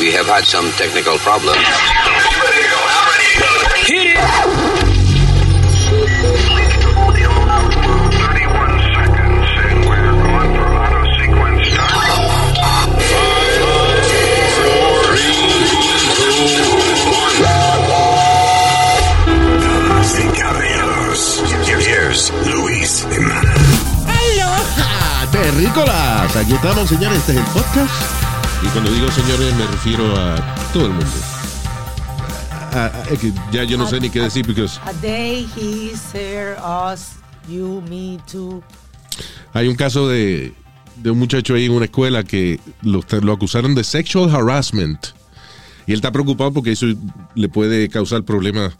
We have had some technical problems. Hit it! Aquí estamos, señores. Este es el podcast. Cuando digo señores, me refiero a todo el mundo. A- a- es que ya yo no sé ni qué decir, porque A day, he, her, us, you, me, too. hay un caso de, de un muchacho ahí en una escuela que lo, lo acusaron de sexual harassment. Y él está preocupado porque eso le puede causar problemas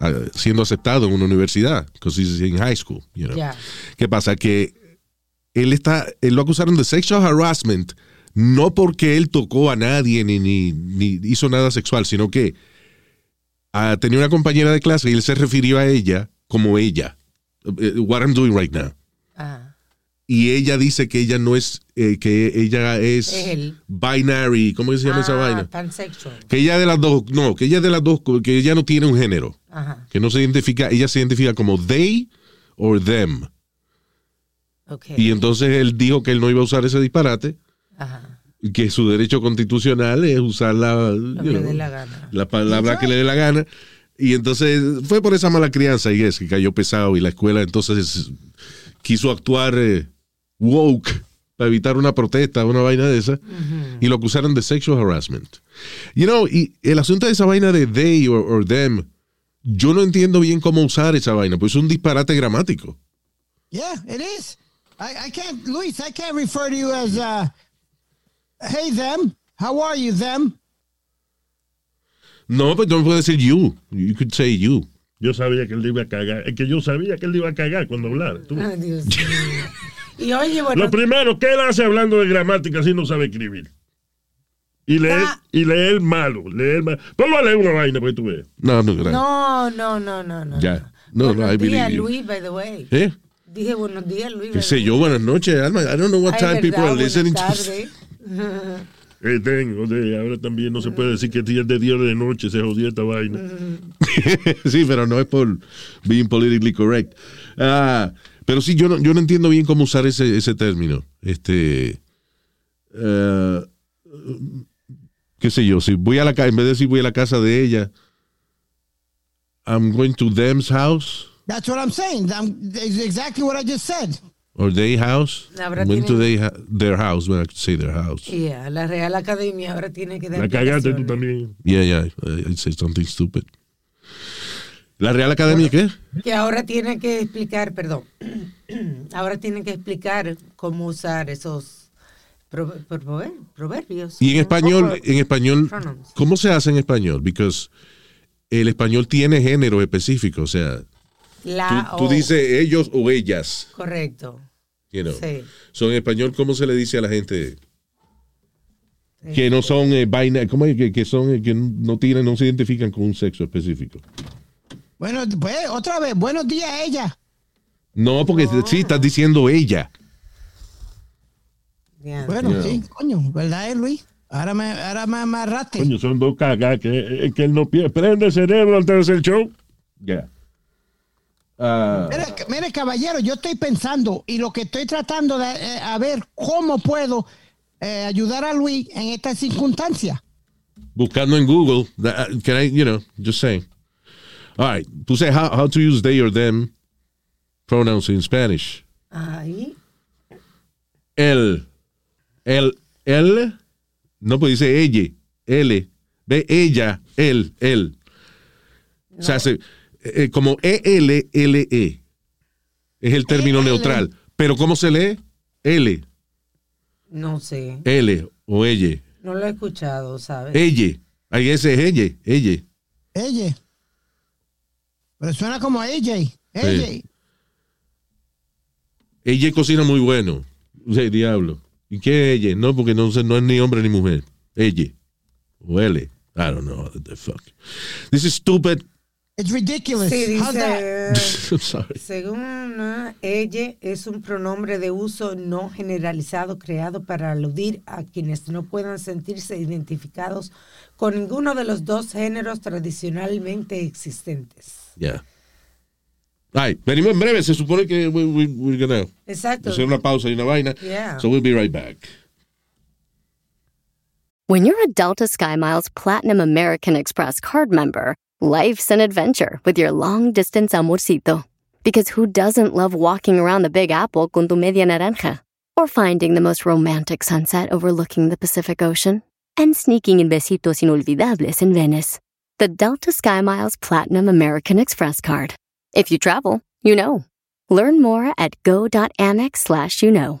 ah, siendo aceptado en una universidad, because he's in high school. you know. Ya. ¿Qué pasa? Que él está, él lo acusaron de sexual harassment, no porque él tocó a nadie ni, ni, ni hizo nada sexual, sino que ah, tenía una compañera de clase y él se refirió a ella como ella. Eh, What I'm doing right now. Ah, Y ella dice que ella no es, eh, que ella es él. binary, ¿cómo se llama esa Ah, vaina? pansexual. Que ella de las dos, no, que ella de las dos, que ella no tiene un género, Ajá, que no se identifica, ella se identifica como they or them. ok. Y entonces él dijo que él no iba a usar ese disparate, Ajá, que su derecho constitucional es usar la, lo you que know, dé la gana. la palabra que le dé la gana. Y entonces fue por esa mala crianza, y es que cayó pesado, y la escuela entonces quiso actuar eh, woke para evitar una protesta, una vaina de esa, y lo acusaron de sexual harassment. You know, y el asunto de esa vaina de they or, or them, yo no entiendo bien cómo usar esa vaina, pues es un disparate gramático. Yeah, it is. I, I can't, Luis, I can't refer to you as, uh, hey, them. How are you, them? No, pero no puede decir you. You could say you. Yo sabía que él iba a cagar. Es que yo sabía que él iba a cagar cuando hablara. Ay, Dios mío. Y oye, bueno, Lo primero, ¿qué él hace hablando de gramática si no sabe escribir? Y leer, Ah. y leer malo. Leer malo. Ponlo a leer una vaina para que tú veas. No, no, gracias. no, no, no, no, no. Ya. No, no, buenos I believe días, you. Luis, by the way. ¿Eh? Dije buenos días, Luis. ¿Qué sé yo? Buenas noches, Alma. I don't know what Ay, time verdad, people are listening to. Eh, tengo, de, ahora también no se puede decir que día de día o de noche se jodió esta vaina. sí, pero no es por being politically correct. Ah, pero sí, yo no, yo no entiendo bien cómo usar ese, ese término. Este. eh, qué sé yo, si voy a la casa, en vez de decir voy a la casa de ella, I'm going to them's house That's what I'm saying. I'm, exactly what I just said. Or they house. Ahora I'm going to tienen- they their house, when I could say their house. Yeah, la Real Academia ahora tiene que dar La cagaste tú también. Yeah, yeah, I, I say something stupid. ¿La Real Academia qué? Que ahora tiene que explicar, perdón, ahora tiene que explicar cómo usar esos pro- pro- proverbios. Y en español, en español, pronouns. ¿cómo se hace en español? Because el español tiene género específico, o sea, La tú, dices ellos o ellas, Correcto. you know. Sí. So, en español, ¿cómo se le dice a la gente que no son eh, vaina, ¿cómo es? Que, que son, eh, que no tienen, no se identifican con un sexo específico? Bueno, pues, otra vez, buenos días, ella. No, porque sí estás diciendo ella. Bueno, Yeah. sí, coño, ¿verdad, eh, Luis? Ahora me, ahora me amarraste. Coño, son dos cagas que, eh, que él no pierde. Prende el cerebro antes de hacer el show. Ya. Ah, Mire, mire, caballero, yo estoy pensando y lo que estoy tratando de eh, a ver cómo puedo eh, ayudar a Luis en esta circunstancia. buscando en Google, that- can I, you know, just saying. All right, puse how, how to use they or them pronouns in Spanish. Ahí. El, el, el, no, pues dice ella, L, ve ella, él, él. O sea, se- eh, como E-L-L-E. Es el término E-L. neutral. Pero ¿cómo se lee? L, No sé. L o ella. No lo he escuchado, ¿sabes? Ella. Ahí ese es ella, ella. Ella. Pero suena como AJ. AJ. Ella cocina muy bueno. Sea, diablo. ¿Y qué es ella? No, porque no, sé, no es ni hombre ni mujer. Ella. O L. I don't know what the fuck. This is stupid. It's ridiculous. Sí, How's that? dice, I'm sorry. según ella, es un pronombre de uso no generalizado creado para aludir a quienes no puedan sentirse identificados con ninguno de los dos géneros tradicionalmente existentes. Yeah. Ay, venimos en breve. Se supone que we, we, we're gonna Exacto. hacer una pausa y una vaina. Yeah. So we'll be right back. When you're a Delta SkyMiles Platinum American Express card member, life's an adventure with your long distance amorcito. Because who doesn't love walking around the Big Apple con tu media naranja? Or finding the most romantic sunset overlooking the Pacific Ocean? And sneaking in besitos inolvidables in Venice. The Delta SkyMiles Platinum American Express card. If you travel, you know. Learn more at go.amex slash you know.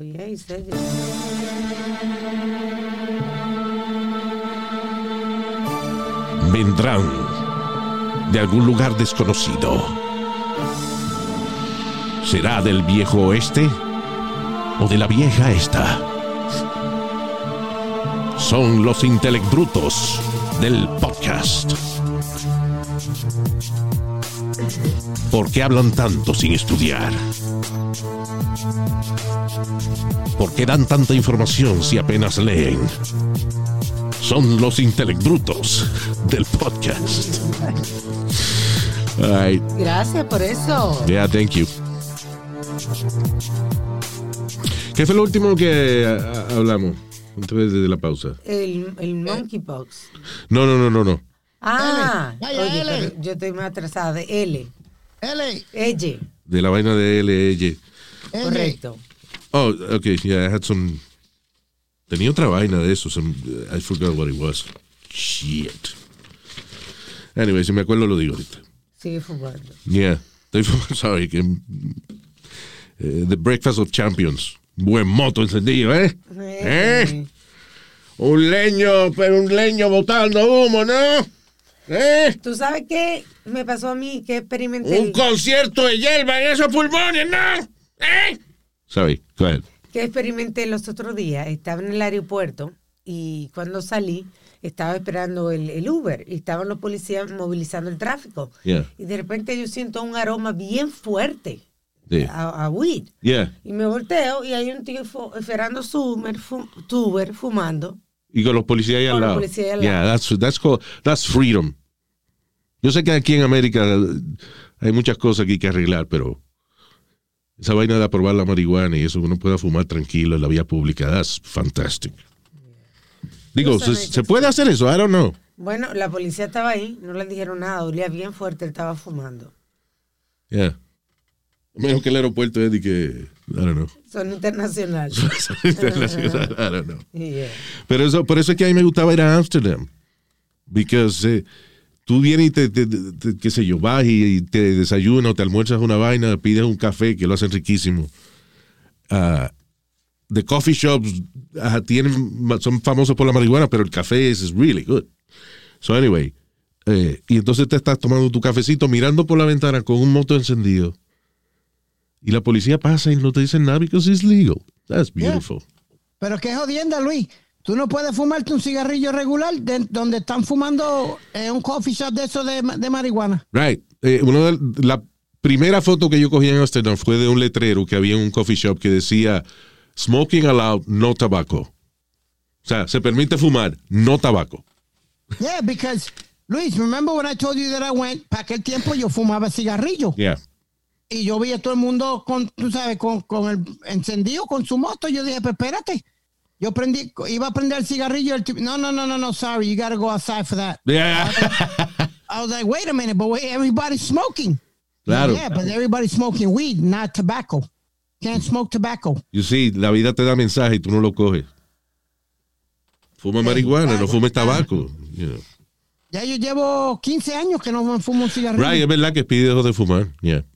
It. Vendrán de algún lugar desconocido. ¿Será del viejo oeste o de la vieja esta? Son los intellect brutos del podcast. ¿Por qué hablan tanto sin estudiar? ¿Por qué dan tanta información si apenas leen? Son los intellect brutos del podcast. All right. Gracias por eso. Yeah, thank you. ¿Qué fue lo último que a- hablamos antes de la pausa? El, el monkeypox. No, no, no, no, no. Ah, L. Vaya, oye, L. yo estoy más atrasada de L. L, Ella, De la vaina de LL. L. correcto. Oh, okay, yeah, I had some. Tenía otra vaina de eso. some- I forgot what it was. Shit. Anyway, si me acuerdo lo digo ahorita. Sigue fumando. Yeah. Estoy sorry. Que, eh, the Breakfast of Champions. Buen moto encendido, ¿eh? ¿Eh? Un leño, pero un leño botando humo, ¿no? ¿Eh? ¿Tú sabes qué me pasó a mí? Que experimenté. Un concierto de hierba en esos pulmones, ¿no? ¿Eh? Sorry, go ahead. que experimenté los otros días. Estaba en el aeropuerto y cuando salí estaba esperando el, el Uber y estaban los policías movilizando el tráfico. Yeah. Y de repente yo siento un aroma bien fuerte Sí. a, a weed. Yeah. Y me volteo y hay un tío fu- esperando su Uber, fu- tu Uber fumando. Y con los policías ahí al lado. policías ahí al Yeah, lado. that's, that's, called, that's freedom. Yo sé que aquí en América hay muchas cosas que hay que arreglar, pero esa vaina de aprobar la marihuana y eso, que uno pueda fumar tranquilo en la vía pública, that's fantastic. Digo, ¿se, ¿se puede hacer eso? I don't know. Bueno, la policía estaba ahí, no le dijeron nada, olía bien fuerte, él estaba fumando. Yeah. Menos que el aeropuerto es de que, I don't know. Son internacionales. Internacional, I don't know. Yeah. Pero eso, por eso es que a mí me gustaba ir a Amsterdam. Because eh, tú vienes y te, te- te- qué sé yo, vas y, te desayunas o te almuerzas una vaina, pides un café que lo hacen riquísimo. Ah, the coffee shops ah, tienen, son famosos por la marihuana, pero el café es really good. So anyway, eh, y entonces te estás tomando tu cafecito mirando por la ventana con un moto encendido. Y la policía pasa y no te dicen nada because it's legal. That's beautiful. Pero qué jodienda, Luis. Tú no puedes fumarte un cigarrillo regular de- donde están fumando en un coffee shop de eso de, de marihuana. Right. Eh, una de- la primera foto que yo cogí en Amsterdam fue de un letrero que había en un coffee shop que decía Smoking allowed, no tabaco. O sea, se permite fumar, no tabaco. Yeah, because, Luis, remember when I told you that I went, para aquel tiempo yo fumaba cigarrillo. Yeah. Y yo vi a todo el mundo con, tú sabes, con, con el encendido, con su moto. Yo dije, pero espérate. Yo prendí, iba a prender el cigarrillo. El no, no, no, no, no, sorry. You gotta go outside for that. Yeah. I was like, wait a minute, but wait, everybody's smoking. Claro. Yeah, but everybody's smoking weed, not tobacco. Can't smoke tobacco. You see, la vida te da mensaje y tú no lo coges. Fuma marihuana, no fumes tabaco. you know. Ya yo llevo 15 años que no me fumo un cigarrillo. Right, es verdad que Speedy dejó de fumar. Yeah.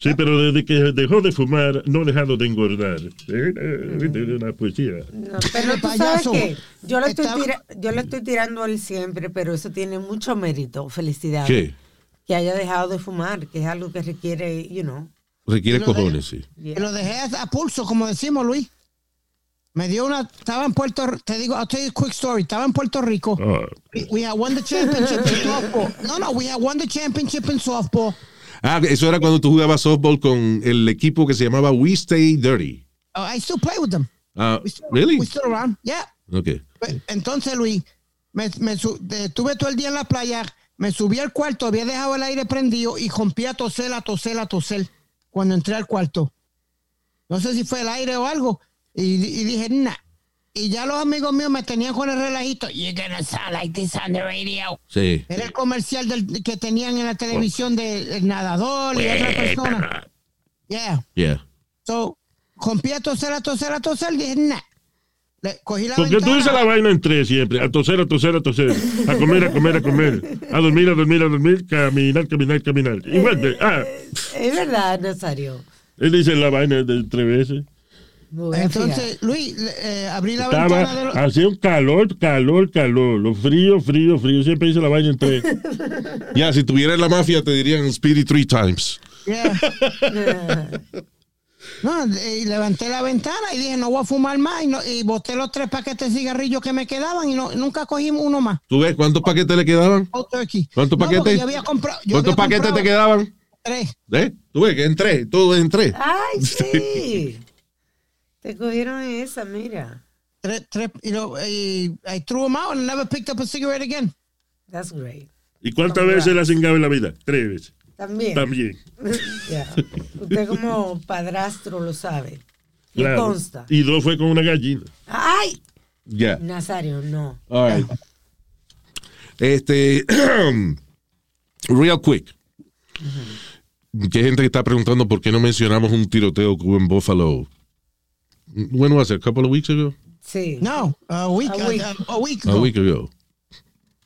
Sí, pero desde que dejó de fumar, no ha dejado de engordar. Eh, eh, ¿viste? Una poesía. No, pero tú sabes que yo le, estoy tira- yo le estoy tirando a él siempre, pero eso tiene mucho mérito. Felicidades. ¿Qué? Que haya dejado de fumar, que es algo que requiere, you know. Requiere cojones, sí. lo dejé a, pulso, como decimos, Luis. Me dio una, estaba en Puerto te digo, I'll tell you a quick story. Estaba en Puerto Rico. Ah, We, we had won the championship in softball. No, no, we had won the championship in softball. Ah, eso era cuando tú jugabas softball con el equipo que se llamaba We Stay Dirty. Uh, I still play with them. Ah, We still, really? We still around. Yeah. Okay. Pues, Entonces, Luis, me, me estuve todo el día en la playa, me subí al cuarto, había dejado el aire prendido y rompí a toser, a toser, a toser cuando entré al cuarto. No sé si fue el aire o algo. Y, y dije, nah. Y ya los amigos míos me tenían con el relajito. You're gonna sound like this on the radio. Sí. Era el comercial del, que tenían en la televisión del nadador y otra persona. Yeah. Yeah. So, rompí a toser, a toser, a toser. Dije, nah. Le- cogí la Porque tú ventana. dices la vaina en tres siempre. A toser, a toser, a toser. A comer, a comer, a comer. A dormir, a dormir, a dormir. Caminar, caminar, caminar. Igual de, ah, Es verdad, Nazario. él dice la vaina de tres veces. Entonces, Luis, eh, abrí la ventana de los... hacía un calor, calor, calor. Lo frío, frío, frío. Siempre dice la vaina en tres. Ya, si tuviera la mafia te dirían Speedy three times. Yeah. No, y levanté la ventana y dije, no voy a fumar más. Y, no- y boté los tres paquetes de cigarrillos que me quedaban y no, nunca cogí uno más. ¿Tú ves cuántos paquetes le quedaban? ¿Cuántos No, paquetes? yo había comprado. yo ¿Cuántos había paquetes te quedaban? Tres. ¿Eh? ¿Tú ves que en tres? Todo en tres. Ay, sí. Te cogieron esa, mira. Tres, tres. Y, lo, y I threw them out and never picked up a cigarette again. That's great. ¿Y cuántas veces le ha cingado en la vida? Tres veces. También. También. Usted como padrastro lo sabe. Le Claro. consta. Y dos fue con una gallina. Ay, Ya. Nazario, no. All right. Este, real quick. Que hay gente que está preguntando por qué no mencionamos un tiroteo que hubo en Buffalo. When was it? A couple of weeks ago? Sí. No, a week, A week. a, a- a week A ago. week ago.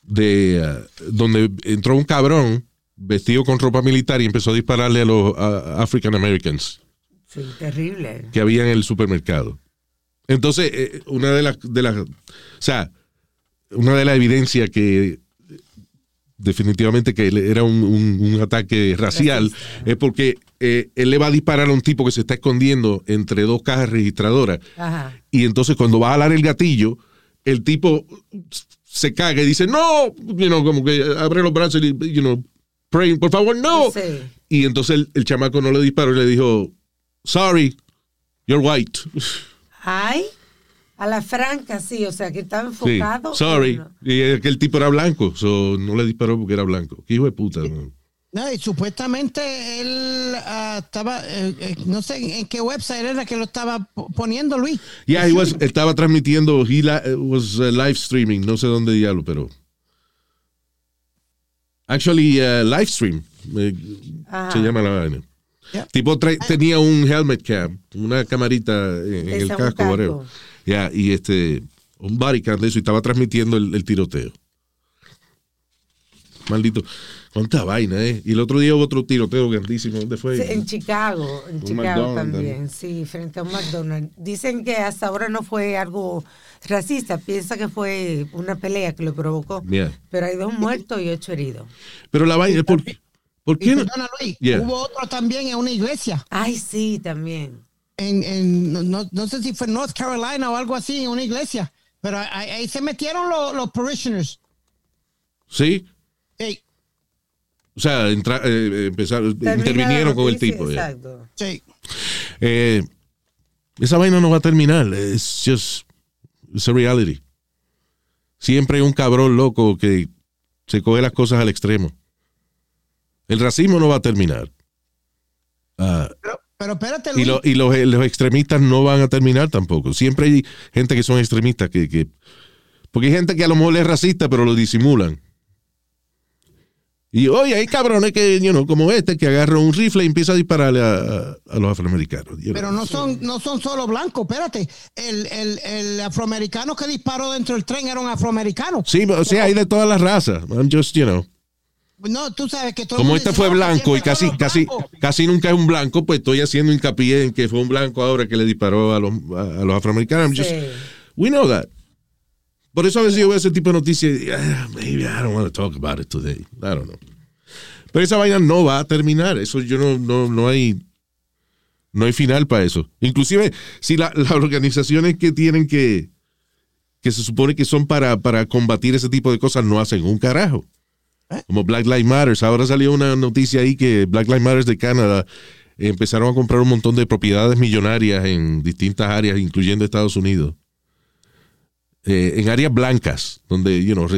De, uh, donde entró un cabrón vestido con ropa militar y empezó a dispararle a los uh, African Americans Sí, terrible. que había en el supermercado. Entonces, eh, una de las, de las, o sea, una de las evidencias que definitivamente que era un, un- un ataque racial es porque eh, él le va a disparar a un tipo que se está escondiendo entre dos cajas registradoras Ajá. y entonces cuando va a jalar el gatillo, el tipo se caga y dice, no, you know, como que abre los brazos y, you know, praying, por favor, no. Sí. Y entonces el, el chamaco no le disparó y le dijo, sorry, you're white. Ay, a la franca, sí, o sea, que estaba Sí, enfocado. sorry. No. Y aquel tipo era blanco, so no le disparó porque era blanco. Qué hijo de puta. ¿no? No, y supuestamente él ah, estaba, eh, eh, no sé en qué website era que lo estaba po- poniendo Luis. Yeah, he was, estaba transmitiendo, he la- was uh, live streaming, no sé dónde diablo, pero. Actually, uh, live stream, eh, se llama la vaina. Yeah. Tipo tra- tenía un helmet cam, una camarita en, en el casco, whatever. Yeah, y este, un body cam de eso, y estaba transmitiendo el, el tiroteo. Maldito. Cuánta vaina, ¿eh? Y el otro día hubo otro tiroteo grandísimo. ¿Dónde fue? Sí, en Chicago, en Un Chicago McDonald's también, sí, frente a un McDonald's. Dicen que hasta ahora no fue algo racista, piensa que fue una pelea que lo provocó. Yeah. Pero hay dos muertos y ocho heridos. Pero la vaina por, ¿por qué no? perdona, Luis, Yeah. hubo otro también en una iglesia. Ay, sí, también. En, en- no- no, no sé si fue North Carolina o algo así, en una iglesia. Pero ahí, ahí se metieron los, los parishioners. Sí. Sí, O sea, entra- eh, empezaron, Termina la intervinieron con el tipo. ya. Exacto. sí. Eh, esa vaina no va a terminar. Es just, it's a reality. Siempre hay un cabrón loco que se coge las cosas al extremo. El racismo no va a terminar. Ah, Pero, pero espérate, y lo- y los, los extremistas no van a terminar tampoco. Siempre hay gente que son extremistas que, que- porque hay gente que a lo mejor es racista, pero lo disimulan. Y oye, hay cabrones que, you know, como este, que agarra un rifle y empieza a dispararle a, a- a los afroamericanos. you know. Pero no son, no son solo blancos, espérate. El, el, el afroamericano que disparó dentro del tren era un afroamericano. Sí, o sea, hay de todas las razas. I'm just, you know. No, tú sabes que todo Como este dice, fue blanco y casi, casi, casi nunca es un blanco, pues estoy haciendo hincapié en que fue un blanco ahora que le disparó a los, a, a los afroamericanos. I'm just- Sí. we know that. Por eso a veces yo veo ese tipo de noticias y, ah, maybe I don't want to talk about it today. I don't know. Pero esa vaina no va a terminar. Eso yo no, no, no hay, no hay final para eso. Inclusive, si la- las organizaciones que tienen que, que se supone que son para, para combatir ese tipo de cosas no hacen un carajo. Como Black Lives Matter. Ahora salió una noticia ahí que Black Lives Matter de Canadá eh, empezaron a comprar un montón de propiedades millonarias en distintas áreas, incluyendo Estados Unidos. Eh, en áreas blancas, donde, you know,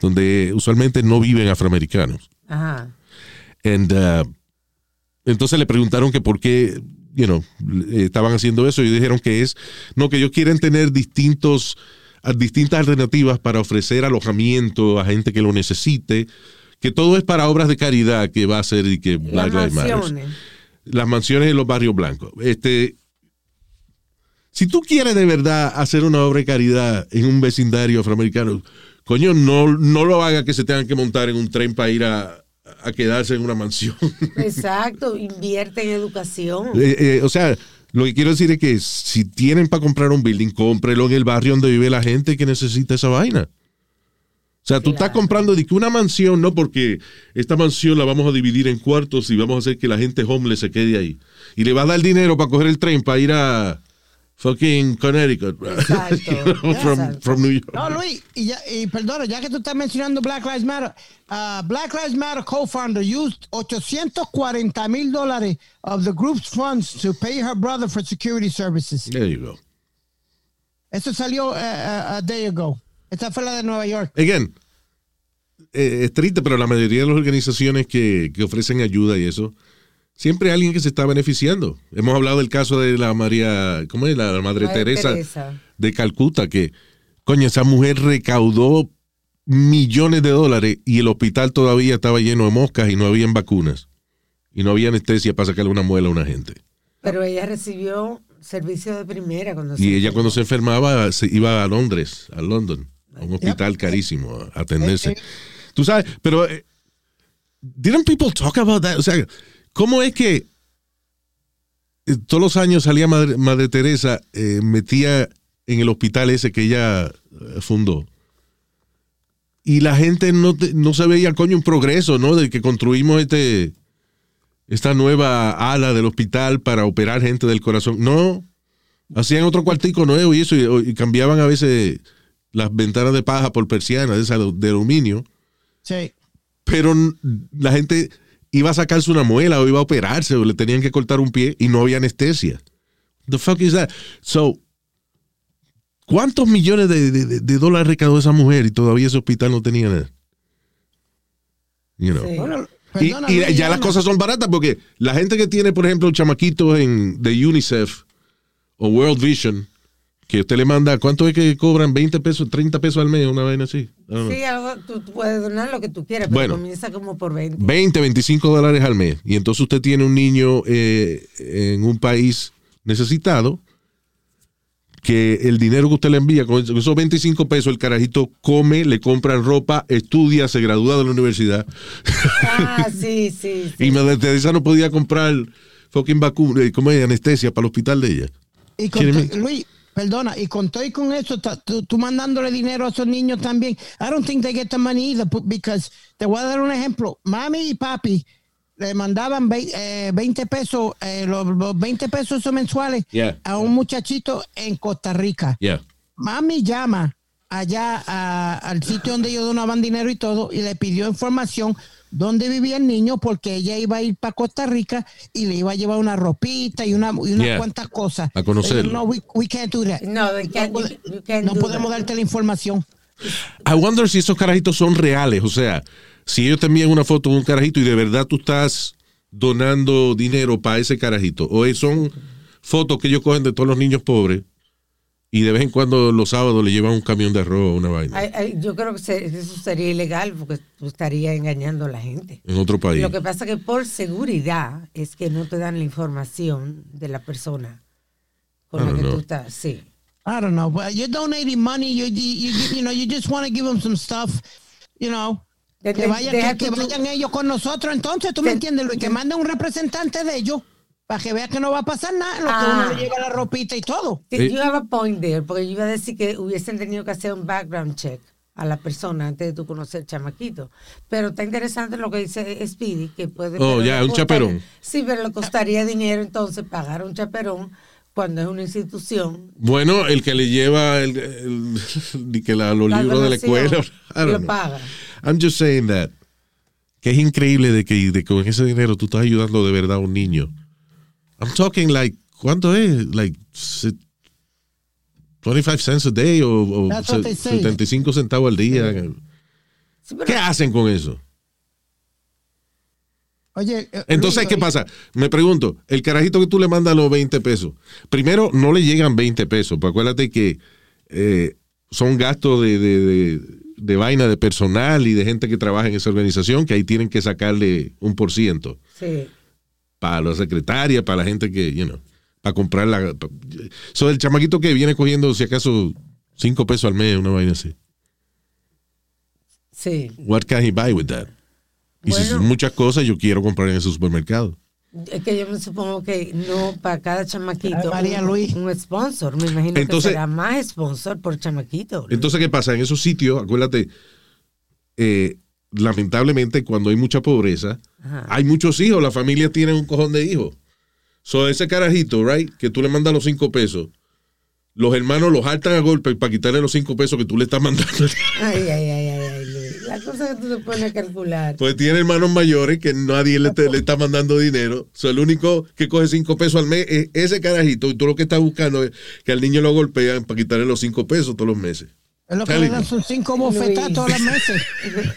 donde usualmente no viven afroamericanos. Ajá. And, uh, entonces le preguntaron que por qué, you know, estaban haciendo eso y dijeron que es, no, que ellos quieren tener distintos, distintas alternativas para ofrecer alojamiento a gente que lo necesite, que todo es para obras de caridad que va a ser y que Las Lives Matter. mansiones. Las mansiones en los barrios blancos. Este, si tú quieres de verdad hacer una obra de caridad en un vecindario afroamericano, coño, no, no lo haga que se tengan que montar en un tren para ir a, a quedarse en una mansión. Exacto, invierte en educación. Eh, eh, o sea, lo que quiero decir es que si tienen para comprar un building, cómprelo en el barrio donde vive la gente que necesita esa vaina. O sea, tú estás comprando de que una mansión, no porque esta mansión la vamos a dividir en cuartos y vamos a hacer que la gente homeless se quede ahí. Y le vas a dar dinero para coger el tren para ir a fucking Connecticut. Exacto, You know, from, exacto. from New York. No, Luis, y, ya, y perdona, ya que tú estás mencionando Black Lives Matter, uh, Black Lives Matter co-founder used 840 mil dólares of the group's funds to pay her brother for security services. There you go. Eso salió uh, uh, a day ago. Esta fue la de Nueva York. Again, eh, es triste, pero la mayoría de las organizaciones que, que ofrecen ayuda y eso, siempre hay alguien que se está beneficiando. Hemos hablado del caso de la María, ¿cómo es? La, la Madre, Madre Teresa, Teresa. de Calcuta, que, coño, esa mujer recaudó millones de dólares y el hospital todavía estaba lleno de moscas y no habían vacunas. Y no había anestesia para sacarle una muela a una gente. Pero ella recibió servicio de primera cuando Y ella cuando se enfermaba se iba a Londres, a London, a un hospital carísimo a atenderse. Tú sabes, pero eh, didn't people talk about that? O sea, ¿cómo es que eh, todos los años salía Madre, Madre Teresa, eh, metía en el hospital ese que ella eh, fundó? Y la gente no, te- no se veía, coño, un progreso, ¿no? De que construimos este esta nueva ala del hospital para operar gente del corazón. No, hacían otro cuartico nuevo y eso, y, y cambiaban a veces las ventanas de paja por persianas de, esa de aluminio, Sí. pero la gente iba a sacarse una muela o iba a operarse o le tenían que cortar un pie y no había anestesia. The fuck is that? So, ¿cuántos millones de, de- de- de dólares recaudó esa mujer y todavía ese hospital no tenía nada? You know. Sí. Bueno, Y, ya las cosas son baratas porque la gente que tiene, por ejemplo, chamaquitos en, de UNICEF o World Vision, que usted le manda, ¿cuánto es que cobran? ¿20 pesos, 30 pesos al mes? Una vaina así. Know. Sí, algo, tú, tú puedes donar lo que tú quieras, pero Bueno. comienza como por 20. 20, 25 dólares al mes. Y entonces usted tiene un niño eh, en un país necesitado que el dinero que usted le envía, con esos 25 pesos, el carajito come, le compran ropa, estudia, se gradúa de la universidad. Ah, sí, sí. sí. Y Madre Teresa no podía comprar fucking vacuna, eh, ¿cómo es? Anestesia para el hospital de ella. Y con Luis, perdona, y con todo y con eso, tú, tú mandándole dinero a esos niños también. I don't think they get the money either, because te voy a dar un ejemplo. Mami y papi le mandaban vei- eh, 20 pesos, eh, los, los 20 pesos esos mensuales Yeah. a un muchachito en Costa Rica. Yeah. Mami llama allá a- al sitio donde ellos donaban dinero y todo y le pidió información dónde vivía el niño porque ella iba a ir para Costa Rica y le iba a llevar una ropita y una y unas Yeah. cuantas cosas. A conocerlo. No, we, we can't do that. No, can't- no, can't no do podemos that. darte la información. I wonder si esos carajitos son reales. O sea, si ellos te envían una foto de un carajito y de verdad tú estás donando dinero para ese carajito. O es- son fotos que ellos cogen de todos los niños pobres y de vez en cuando los sábados le llevan un camión de arroz o una vaina Ay, ay, yo creo que se- eso sería ilegal porque tú estarías engañando a la gente. en otro país. Lo que pasa que por seguridad es que no te dan la información de la persona con I la don't que tú know. estás. Sí. I don't know, but you're donating money. You, you, you, you know, you just want to give them some stuff, you know. De- Que de- vayan, que, que tú- vayan ellos con nosotros. Entonces, tú me Te- entiendes, Luis, que manden un representante de ellos para que vea que no va a pasar nada, lo que Ah. uno le lleva la ropita y todo. Eh. You have a point there, porque yo iba a decir que hubiesen tenido que hacer un background check a la persona antes de tú conocer el chamaquito. Pero está interesante lo que dice Speedy, que puede... Oh, ya, le un chaperón. Sí, pero le costaría dinero entonces pagar un chaperón cuando es una institución. Bueno, el que le lleva el, el- el- que la- los La libros de la escuela. Lo know. paga. I'm just saying that. Que es increíble de que, de que con ese dinero tú estás ayudando de verdad a un niño. I'm talking like, ¿cuánto es? Like se- 25 cents a day o, o That's what se- they say. 75 centavos al día. Sí, pero- ¿Qué hacen con eso? Oye, eh, Entonces, ¿qué pasa? Me pregunto, el carajito que tú le mandas los 20 pesos, primero no le llegan 20 pesos, pues acuérdate que eh, son gastos de, de- de- de vaina de personal y de gente que trabaja en esa organización, que ahí tienen que sacarle un por ciento Sí. Para la secretaria, para la gente que, you know, para comprar la... pa- So, el chamaquito que viene cogiendo, si acaso, 5 pesos al mes, una vaina así. Sí. What can he buy with that? Y si son muchas cosas, yo quiero comprar en ese supermercado. Es que yo me supongo que no para cada chamaquito María un, Luis. un sponsor. Me imagino Entonces- que será más sponsor por chamaquito. Entonces, ¿qué pasa? En esos sitios, acuérdate, eh, lamentablemente cuando hay mucha pobreza, Ajá. hay muchos hijos, la familia tiene un cojón de hijos. So, ese carajito, right, que tú le mandas los cinco pesos, los hermanos los hartan a golpe para quitarle los cinco pesos que tú le estás mandando. Ay, ay, ay, ay, ay. La cosa que tú te pones a calcular. Pues tiene hermanos mayores que nadie le, te- le está mandando dinero. So, el único que coge cinco pesos al mes es ese carajito. Y tú lo que estás buscando es que al niño lo golpean para quitarle los cinco pesos todos los meses. Es lo que le dan sus cinco bofetadas Luis. todas las meses.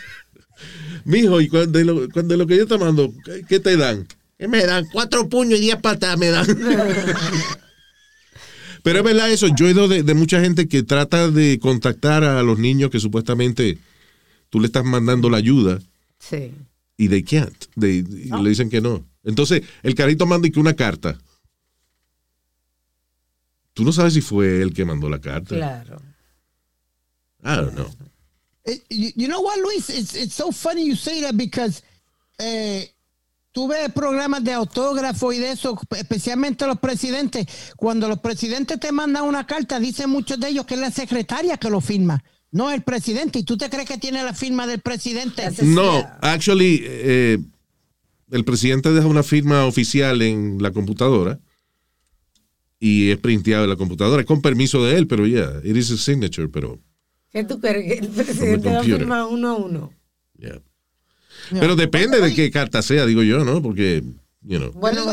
Mijo, y cuando de lo, cuando de lo que yo te mando, ¿qué, qué te dan? ¿Qué me dan? Cuatro puños y diez patas me dan. Pero es verdad eso, yo he oído de, de mucha gente que trata de contactar a los niños que supuestamente tú le estás mandando la ayuda Sí. y they can't. They- le dicen que no. Entonces, el carito manda y que una carta. Tú no sabes si fue él que mandó la carta. Claro. I don't know. Eh, you, you know what, Luis? It's, it's so funny you say that because eh, tú ves programas de autógrafo y de eso, especialmente los presidentes. Cuando los presidentes te mandan una carta, dicen muchos de ellos que es la secretaria que lo firma, no el presidente. ¿Y tú te crees que tiene la firma del presidente? No, actually, eh, el presidente deja una firma oficial en la computadora y es printeado en la computadora. Es con permiso de él, pero ya, it is a signature, pero ¿Qué tú crees? Que el presidente va a firmar uno a uno. Pero depende de qué carta sea, digo yo, ¿no? Porque, you know. Bueno,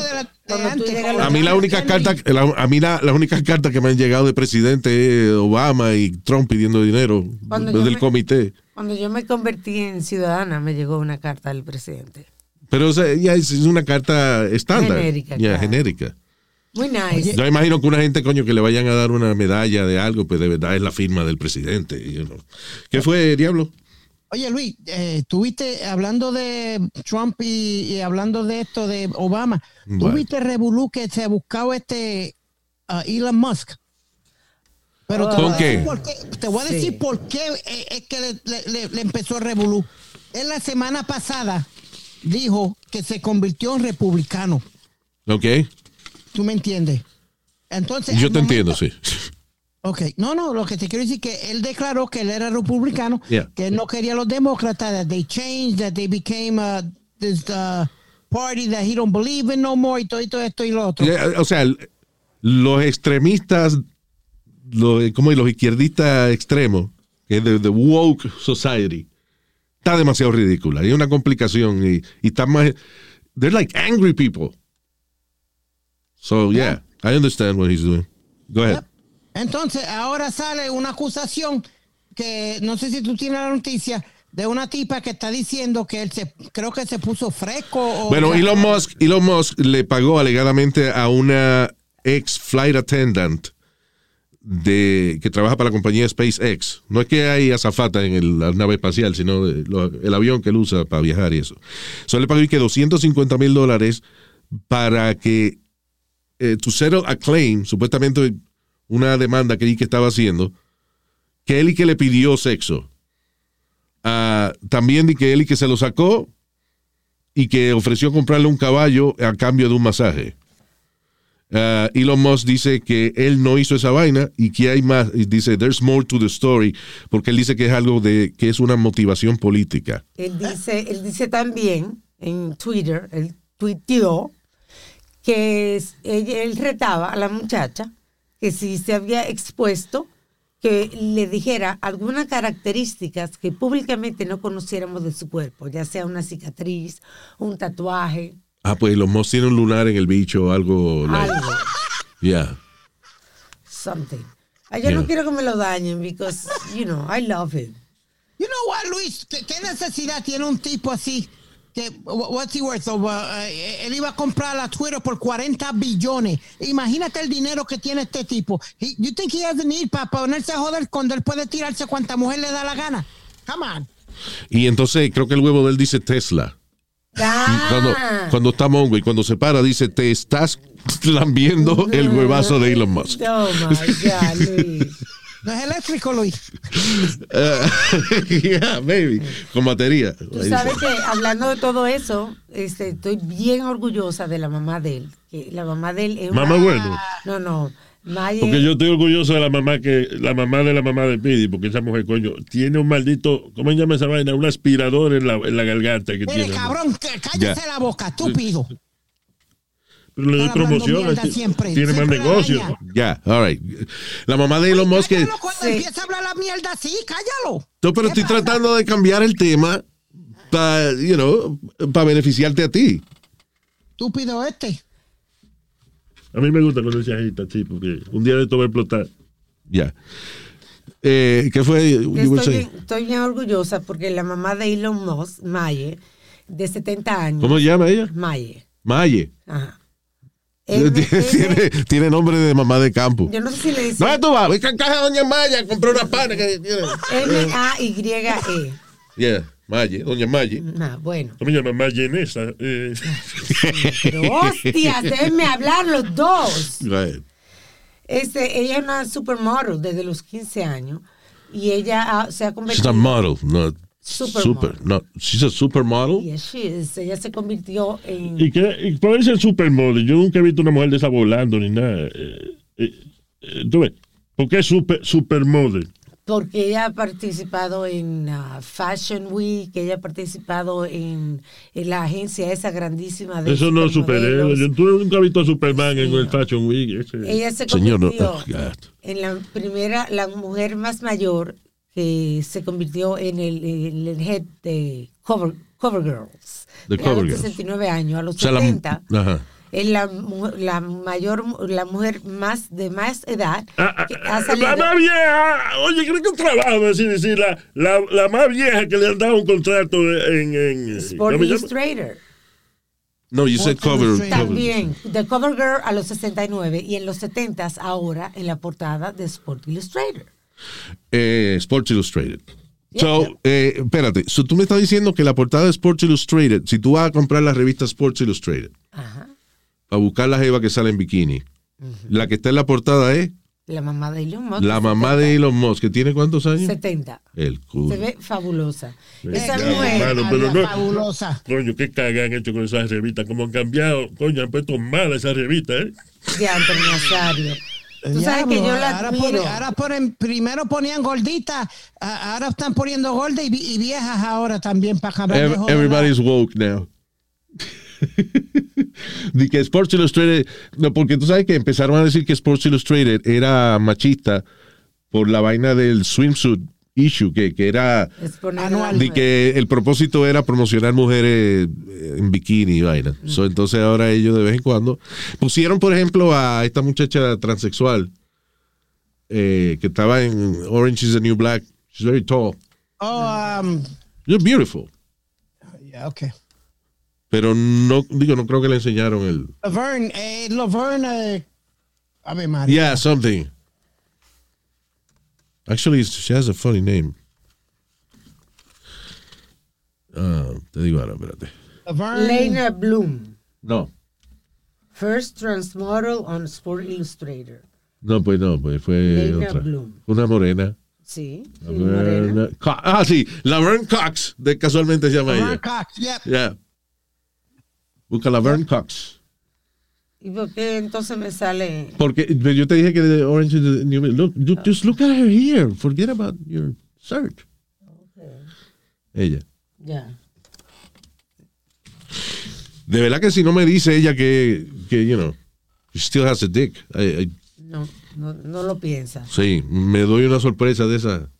A mí la única carta, la- a mí la, las únicas cartas que me han llegado de presidente es Obama y Trump pidiendo dinero Cuando desde yo el me- comité. Cuando yo me convertí en ciudadana, me llegó una carta del presidente. Pero o sea, ya es, es una carta estándar. Genérica, Ya, claro. genérica. Muy nice. Yo imagino que una gente, coño, que le vayan a dar una medalla de algo, pues de verdad es la firma del presidente. you know. ¿Qué fue, Diablo? Oye, Luis, eh, tuviste hablando de Trump y, y hablando de esto de Obama, Bueno. tuviste Revolú que se ha buscado este uh, Elon Musk. Pero te ¿Con voy a qué? decir por qué- Te voy a Sí. decir por qué es que le, le- le- empezó Revolú. Él la semana pasada dijo que se convirtió en republicano. Ok. ¿Tú me entiendes? Entonces, Yo te entiendo, sí. Ok, no, no, lo que te quiero decir es que él declaró que él era republicano, Yeah. que él no quería a los demócratas, that they changed, that they became uh, this uh, party that he don't believe in no more y todo, y todo esto y lo otro. O sea, los extremistas, los, como los izquierdistas extremos, que es de, de woke society, está demasiado ridícula. Hay una complicación y, y está más. They're like angry people. So, yeah, I understand what he's doing. Go ahead. Entonces, ahora sale una acusación que no sé si tú tienes la noticia de una tipa que está diciendo que él se, creo que se puso fresco. O Bueno, Elon Musk, Elon Musk le pagó alegadamente a una ex flight attendant de que trabaja para la compañía SpaceX. No es que hay azafata en el- la nave espacial, sino de lo- el avión que él usa para viajar y eso. Solo le pagó que 250 mil dólares para que eh, to settle a claim, supuestamente una demanda que que estaba haciendo, que él y que le pidió sexo. Ah, también de que él y que se lo sacó y que ofreció comprarle un caballo a cambio de un masaje. Ah, Elon Musk dice que él no hizo esa vaina y que hay más. Dice, there's more to the story, porque él dice que es algo de que es una motivación política. Él dice, él dice también en Twitter, él tuiteó que él retaba a la muchacha que si se había expuesto, que le dijera algunas características que públicamente no conociéramos de su cuerpo, ya sea una cicatriz, un tatuaje, Ah, pues Elon Musk tiene un lunar en el bicho o algo. like- algo, yeah. something. Ay, yo Yeah. no quiero que me lo dañen because, you know, I love him. You know what, Luis? ¿Qué, qué necesidad tiene un tipo así? Que, wha- what's he worth? of, uh, eh, él iba a comprar la Twitter por 40 billones. Imagínate el dinero que tiene este tipo. He- you think he has the need para ponerse a joder cuando él puede tirarse cuanta mujer le da la gana? Come on. Y entonces creo que el huevo de él dice Tesla. Ah, Cuando, cuando está mongo y cuando se para dice, te estás lambiendo el huevazo de Elon Musk. Oh my God, Luis. No es eléctrico, Luis. yeah, baby. Con batería. Tú sabes que hablando de todo eso, este, estoy bien orgullosa de la mamá de él. Que la mamá de él es una- Mamá bueno. No, no. Maya- Porque yo estoy orgulloso de la mamá que la mamá de la mamá de Pidi, porque esa mujer, coño, tiene un maldito, ¿cómo se llama esa vaina? Un aspirador en la, en la garganta que Mire, tiene. cabrón, c- cállese Ya. la boca, estúpido. Pero le doy promoción, ti- siempre, tiene más siempre la negocio. daña. Ya, all right. La mamá de Elon Musk. cuando Sí. empieza a hablar la mierda así, cállalo. No, pero estoy tratando de cambiar el tema para, you know, para beneficiarte a ti. Estúpido este. A mí me gusta cuando se agita, sí, porque un día de esto va a explotar. Ya. Eh, ¿Qué fue? Estoy bien, estoy bien orgullosa porque la mamá de Elon Musk, Maye, de 70 años. ¿Cómo se llama ella? Maye. Maye. Ajá. Tiene, tiene, nombre de mamá de campo. yo no sé si le dicen ¿Dónde tú vas? Voy a casa de Doña Maya, compré una pana que tiene. M-A-Y-E. Yeah, Maye, Doña Maye. Ah, bueno. ¿Cómo se llama? Mayonesa. Eh, Pero hostias, déjenme hablar los dos. Right. Este, ella es una supermodel desde los 15 años y ella ha- se ha She's convertido a model, no Supermodel. super. No, she's a supermodel. Yes, she is. Ella se convirtió en ¿Y qué? ¿Y puede ser supermodel? Yo nunca he visto una mujer de esa volando ni nada. Eh, eh, eh, ¿Tú ves? ¿Por qué super, supermodel? porque ella ha participado en ah, Fashion Week, ella ha participado en, en la agencia esa grandísima de Eso no es superhéroe. Yo tú nunca he visto a Superman en el Fashion Week. ese. Ella se Señor, no- convirtió oh, en la primera, la mujer más mayor que se convirtió en el, en el head de Cover, Covergirls. De a los Covergirls. 69 años, a los O sea, la- 70. ajá. Es la, mu- la mayor, la mujer más de más edad Ah, ah, que ah, ha salido. la más vieja, oye, creo que un trabajo decir, decir la, la, la más vieja que le han dado un contrato en, en Sport ¿cómo se llama? Illustrator. No, you said cover. cover. También, The Cover Girl a los 69 y en los 70 ahora en la portada de Sport Illustrator. Eh, Sports Illustrated. Yeah. So, eh, espérate. So, tú me estás diciendo que la portada de Sports Illustrated, si tú vas a comprar la revista Sports Illustrated, Ajá. a buscar la jeva que sale en bikini, la que está en la portada es La mamá de Elon Musk. la mamá de Elon Musk, que tiene cuántos años? 70. El culo. Se ve fabulosa. Esa mujer. hermano, pero no- Fabulosa. Coño, qué caga han hecho con esas revistas. Como han cambiado, coño, han puesto mal esa revista, ¿eh? de Antonio Nazario. Tú sabes que yo la ahora, ahora ponen, primero ponían gorditas, ahora están poniendo gordas y, vi- y viejas ahora también para acabar Ev- everybody's woke now. de que Sports Illustrated, no, porque tú sabes que empezaron a decir que Sports Illustrated era machista por la vaina del swimsuit issue, que, que era Anual. de que el propósito era promocionar mujeres eh, en bikini y vaina. So, entonces ahora ellos de vez en cuando pusieron, por ejemplo, a esta muchacha transexual eh, que estaba en Orange is the New Black. She's very tall. Oh, um, You're beautiful. yeah, okay. Pero no, digo, no creo que le enseñaron el. Laverne, eh, Laverne, eh, a ver, María. Yeah, something. Actually, she has a funny name. Ah, te digo ahora, espérate. Laverne, Lena Bloom, No. first transmodel on Sport Illustrator. No, pues no, pues fue Lena otra. Bloom. Una morena. Sí, sí, Laverne morena. Ah, sí, Laverne Cox, de casualmente se llama Laverne ella. Cox, yep. Yeah. Busca Laverne Cox. ¿Y por qué entonces me sale? Porque yo te dije que de Orange is the New Black. Look, look, just look at her here. Forget about your search. Ella. Ya. De verdad que si no me dice ella que, que you know, she still has a dick. I- I- No, no, no lo piensa. sí, me doy una sorpresa de esa.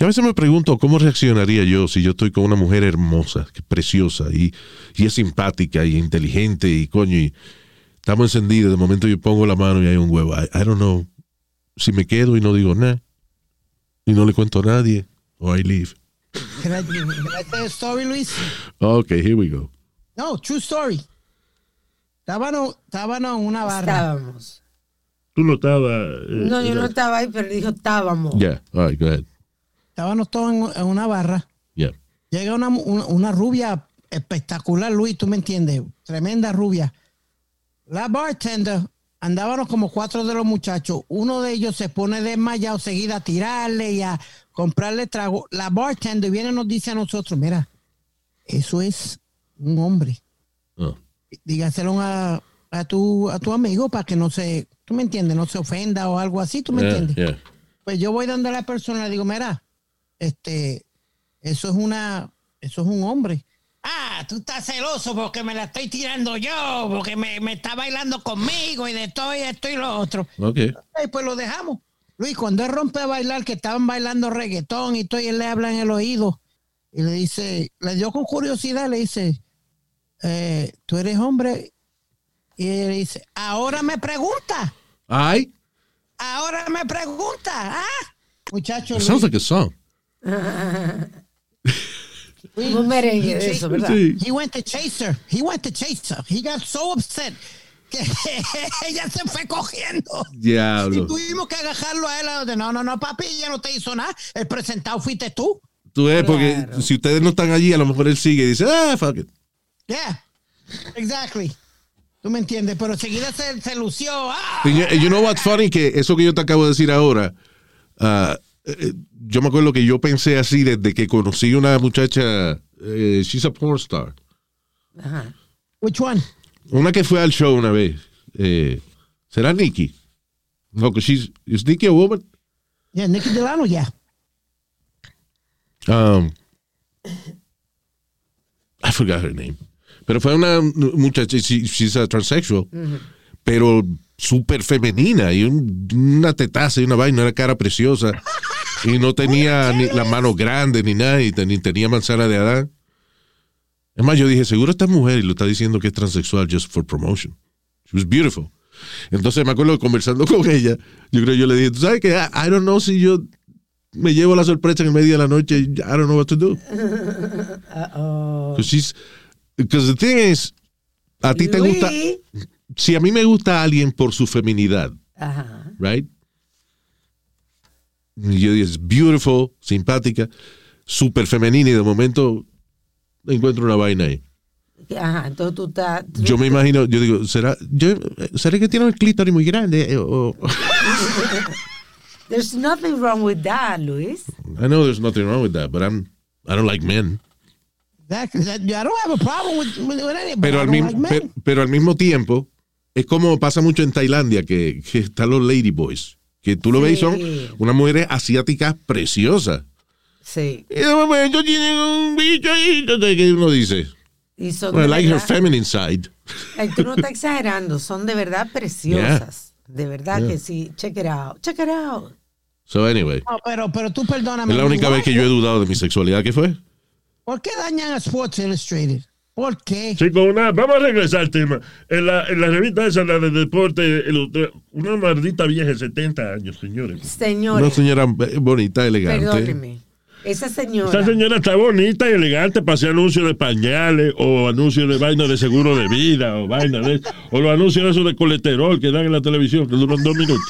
Y a veces me pregunto cómo reaccionaría yo si yo estoy con una mujer hermosa, preciosa y, y es simpática y inteligente y coño, y estamos encendidos. De momento yo pongo la mano y hay un huevo. I, I don't know si me quedo y no digo nada y no le cuento a nadie o I leave. Can I, can I tell a story, Luis? Okay, here we go. No, true story. Estábamos, estábamos en una barra. Estábamos. Tú no estabas. eh, No, yo no estaba ahí, pero dijo estábamos. Yeah, all right, go ahead. Estábamos todos en, una barra. Yeah. Llega una, una, una rubia espectacular, Luis, tú me entiendes. Tremenda rubia. La bartender, andábamos como cuatro de los muchachos. Uno de ellos se pone desmayado, seguida a tirarle y a comprarle trago. La bartender viene y nos dice a nosotros, mira, eso es un hombre. Oh. Dígaselo a, a, tu, a tu amigo para que no se, tú me entiendes, no se ofenda o algo así, tú me Yeah, entiendes. yeah. Pues yo voy donde la persona le digo, mira, este, eso es una, eso es un hombre. Ah, tú estás celoso porque me la estoy tirando yo, porque me, me está bailando conmigo y de todo y esto y lo otro. Okay. Y pues lo dejamos. Luis, cuando él rompe a bailar, que estaban bailando reggaetón y todo, y él le habla en el oído, y le dice, le dio con curiosidad, le dice, eh, tú eres hombre. Y él le dice, ahora me pregunta, Ay, ahora me pregunta, ah, muchacho. it sounds like a song. Un merengue de eso, ¿verdad? Sí. He went to chase her. He went to chase her. He got so upset que ella se fue cogiendo. Y Diablo. tuvimos que agajarlo a él. a donde, No, no, no, papi, ella no te hizo nada. El presentado fuiste tú. Tú ves, porque Claro. si ustedes no están allí, a lo mejor él sigue y dice, ah, fuck it. Yeah, exactly. Tú me entiendes, pero enseguida se, se lució. Ah, Y You, know what's funny? Que eso que yo te acabo de decir ahora, ah, eh, yo me acuerdo que yo pensé así desde que conocí una muchacha, eh, she's a porn star. Ajá. Which one? Una que fue al show una vez. Eh, ¿Será Nikki? No, que she's, is Nikki a woman? Yeah, Nicky Delano, yeah. Um, I forgot her name. Pero fue una muchacha, she- she's a transsexual, pero súper femenina y un- una tetaza y una vaina, una cara preciosa. Y no tenía ni las manos grandes ni nada, y ni tenía manzana de Adán. Es más, yo dije, seguro esta es mujer y lo está diciendo que es transexual just for promotion. She was beautiful. Entonces me acuerdo conversando con ella, yo creo que yo le dije, ¿tú sabes que I, I don't know si yo me llevo la sorpresa en el medio de la noche, I don't know what to do. Because she's, because the thing is, a ti te gusta, si a mí me gusta alguien por su feminidad, Ajá. right? Y yo digo, es beautiful, simpática, súper femenina y de momento encuentro una vaina ahí. Ajá. Entonces tú estás. Yo me imagino, yo digo, ¿será, yo, ¿será que tiene el clítoris muy grande? Eh, O- There's nothing wrong with that, Luis. I know there's nothing wrong with that, but I'm, I don't like men. That- I don't have a problem with, with, Pero al, mismo, like men. pe- pero al mismo tiempo, es como pasa mucho en Tailandia, que, que están los ladyboys, que tú lo ves y son Sí. unas mujeres asiáticas preciosas. Sí. Y de momento tienen un bicho ahí, que uno dice, Y son "Well, I like her verdad- feminine side. Ay, tú no estás exagerando, son de verdad preciosas. De verdad que sí. Check it out. Check it out. So anyway, No, pero, pero tú perdóname. es la única vez que yo he dudado de mi sexualidad, ¿qué fue? ¿Por qué dañan a Sports Illustrated? ¿Por qué? Chico, una, vamos a regresar al tema. En la, en la revista esa, la de deporte, el- una maldita vieja de 70 años, señores. Señores, Una señora eh, bonita, elegante. perdónenme. Esa señora. Esa señora está bonita y elegante para hacer anuncios de pañales o anuncios de vaina de seguro de vida o vaina de o los anuncios esos de colesterol que dan en la televisión que duran dos minutos.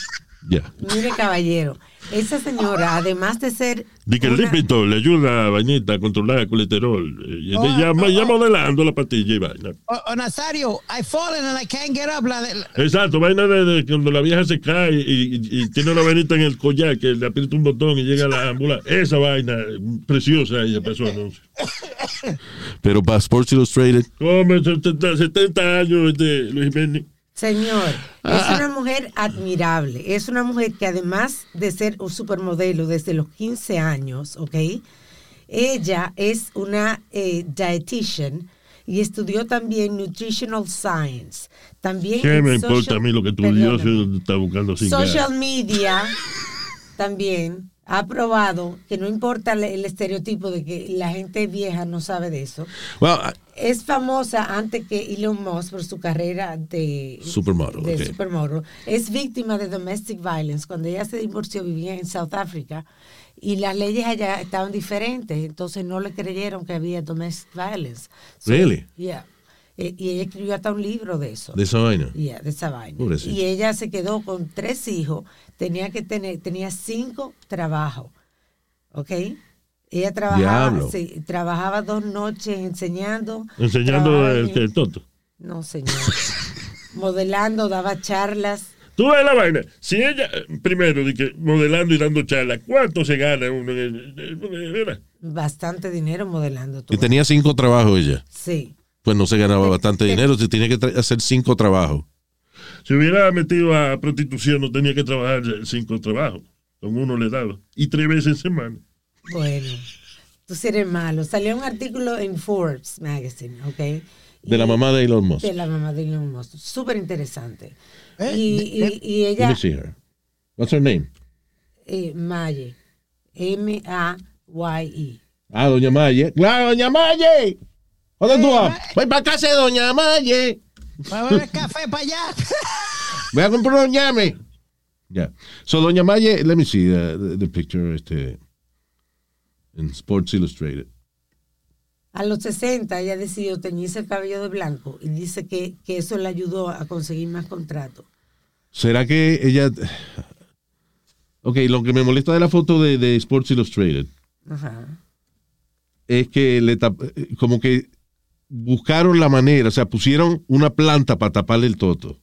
Ya. Mire, caballero, esa señora, además de ser. Di que el una- lípido le ayuda a vainita a controlar el colesterol. eh, Y Oh, ya, oh, ya oh. modelando la patilla y vaina. Oh, oh, Nazario, I fallen and I can't get up. La de- la- Exacto, vaina de, de cuando la vieja se cae y, y- y tiene una vainita en el collar que le aprieta un botón y llega a la ambulancia. Esa vaina preciosa ella pasó anuncio. Pero para Sports Illustrated, Come 70, 70 años de Luis Jiménez. Señor, Ah. es una mujer admirable. Es una mujer que además de ser un supermodelo desde los 15 años, ¿ok? Ella es una eh, dietitian y estudió también nutritional science. También ¿Qué me social- importa a mí lo que Dios está buscando sin Social media también ha probado que no importa el, estereotipo de que la gente vieja no sabe de eso. well, Es famosa antes que Elon Musk por su carrera de Supermodel, de supermodel. Es víctima de domestic violence. Cuando ella se divorció vivía en South Africa y las leyes allá estaban diferentes, entonces no le creyeron que había domestic violence. Really? Yeah. Eh, Y ella escribió hasta un libro de eso. de esa vaina. Yeah, de esa vaina. Pobrecita. Y ella se quedó con tres hijos, tenía que tener, tenía cinco trabajos, ¿ok? Ella trabajaba, sí, trabajaba dos noches enseñando. Enseñando el, el. No, señor. Modelando, daba charlas. Tú ves la vaina. Si ella, eh, primero, di que modelando y dando charlas, ¿cuánto se gana uno? Bastante dinero modelando. tú Y tenía cinco trabajos ella. Sí. Pues no se ganaba bastante dinero, se tenía que hacer cinco trabajos. Si hubiera metido a prostitución, no tenía que trabajar cinco trabajos. Con uno le daba. Y tres veces en semana. Bueno, tú sí eres malo. Salió un artículo en Forbes Magazine, ¿ok? De la Y- mamá de Elon Musk. De la mamá de Elon Musk. Súper interesante. Eh, y, de- y- y Let ella, me see her. What's her name? eh, Maye, M-A-Y-E. Ah, doña Maye. Claro, doña Maye. ¿Dónde tú vas? Voy para casa de doña Maye. Va a beber café para allá. Voy a comprar un llame. Ya. So, doña Maye, let me see the, the, the picture este, in Sports Illustrated. A los 60 ella decidió teñirse el cabello de blanco y dice que, que eso le ayudó a conseguir más contratos. ¿Será que ella... Ok, lo que me molesta de la foto de, de Sports Illustrated Ajá. es que le tap- eh, como que buscaron la manera, o sea, pusieron una planta para taparle el toto.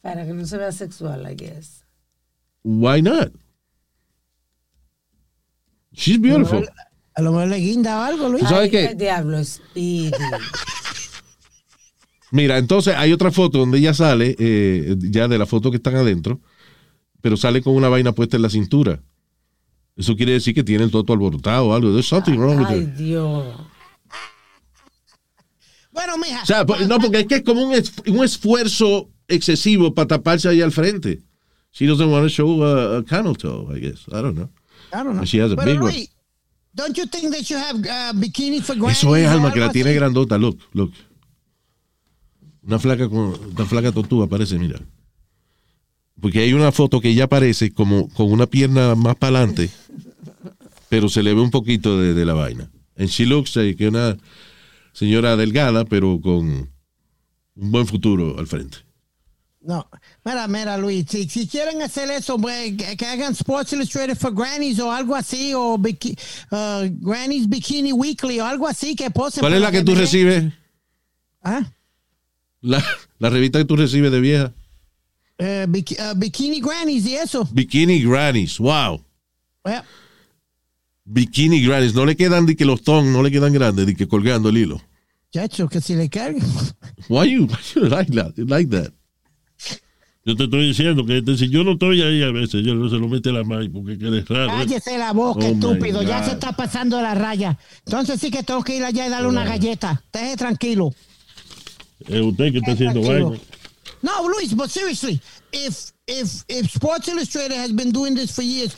Para que no se vea sexual, I guess. Why not? She's beautiful. A lo mejor le guinda o algo, Luis. ¿Tú sabes qué? diablo. Mira, entonces hay otra foto donde ella sale, eh, ya de la foto que están adentro, pero sale con una vaina puesta en la cintura. Eso quiere decir que tiene el toto alborotado o algo. There's something wrong with Ay, her. Dios. Bueno, mija. O sea, pues, no, porque es que es como un, es- un esfuerzo excesivo para taparse ahí al frente. She doesn't want to show a, a camel toe, I guess. I don't know. I don't know. She has a Pero, big one. Luis, don't you think they should have uh, bikini for grannies Eso es, Alma, que la tiene grandota. Look, look. Una flaca con, una flaca tortuga parece, mira. Porque hay una foto que ella aparece como con una pierna más para adelante, pero se le ve un poquito de, de la vaina. And she looks like que una señora delgada, pero con un buen futuro al frente. No, mira, mira, Luis, si, si quieren hacer eso, pues, que, que hagan Sports Illustrated for Grannies o algo así, o biki- uh, Grannies Bikini Weekly o algo así que posen. ¿Cuál es la que tú recibes? ¿Ah? La, la revista que tú recibes de vieja. Eh, biki- uh, bikini Grannies y eso. Bikini Grannies. Wow. Well, Bikini Grannies. No le quedan de que los ton, no le quedan grandes, de que colgando el hilo. chacho, que si le carguen. Why you, why you like that? You like that? Yo te estoy diciendo que este, si yo no estoy ahí a veces, yo no se lo mete la mano porque queda raro. ¿eh? Cállese la boca, Oh, estúpido. Ya se está pasando la raya. Entonces sí que tengo que ir allá y darle una galleta. Deje tranquilo. Es usted que está haciendo vaina. No, Luis, but seriously, if if if Sports Illustrated has been doing this for years,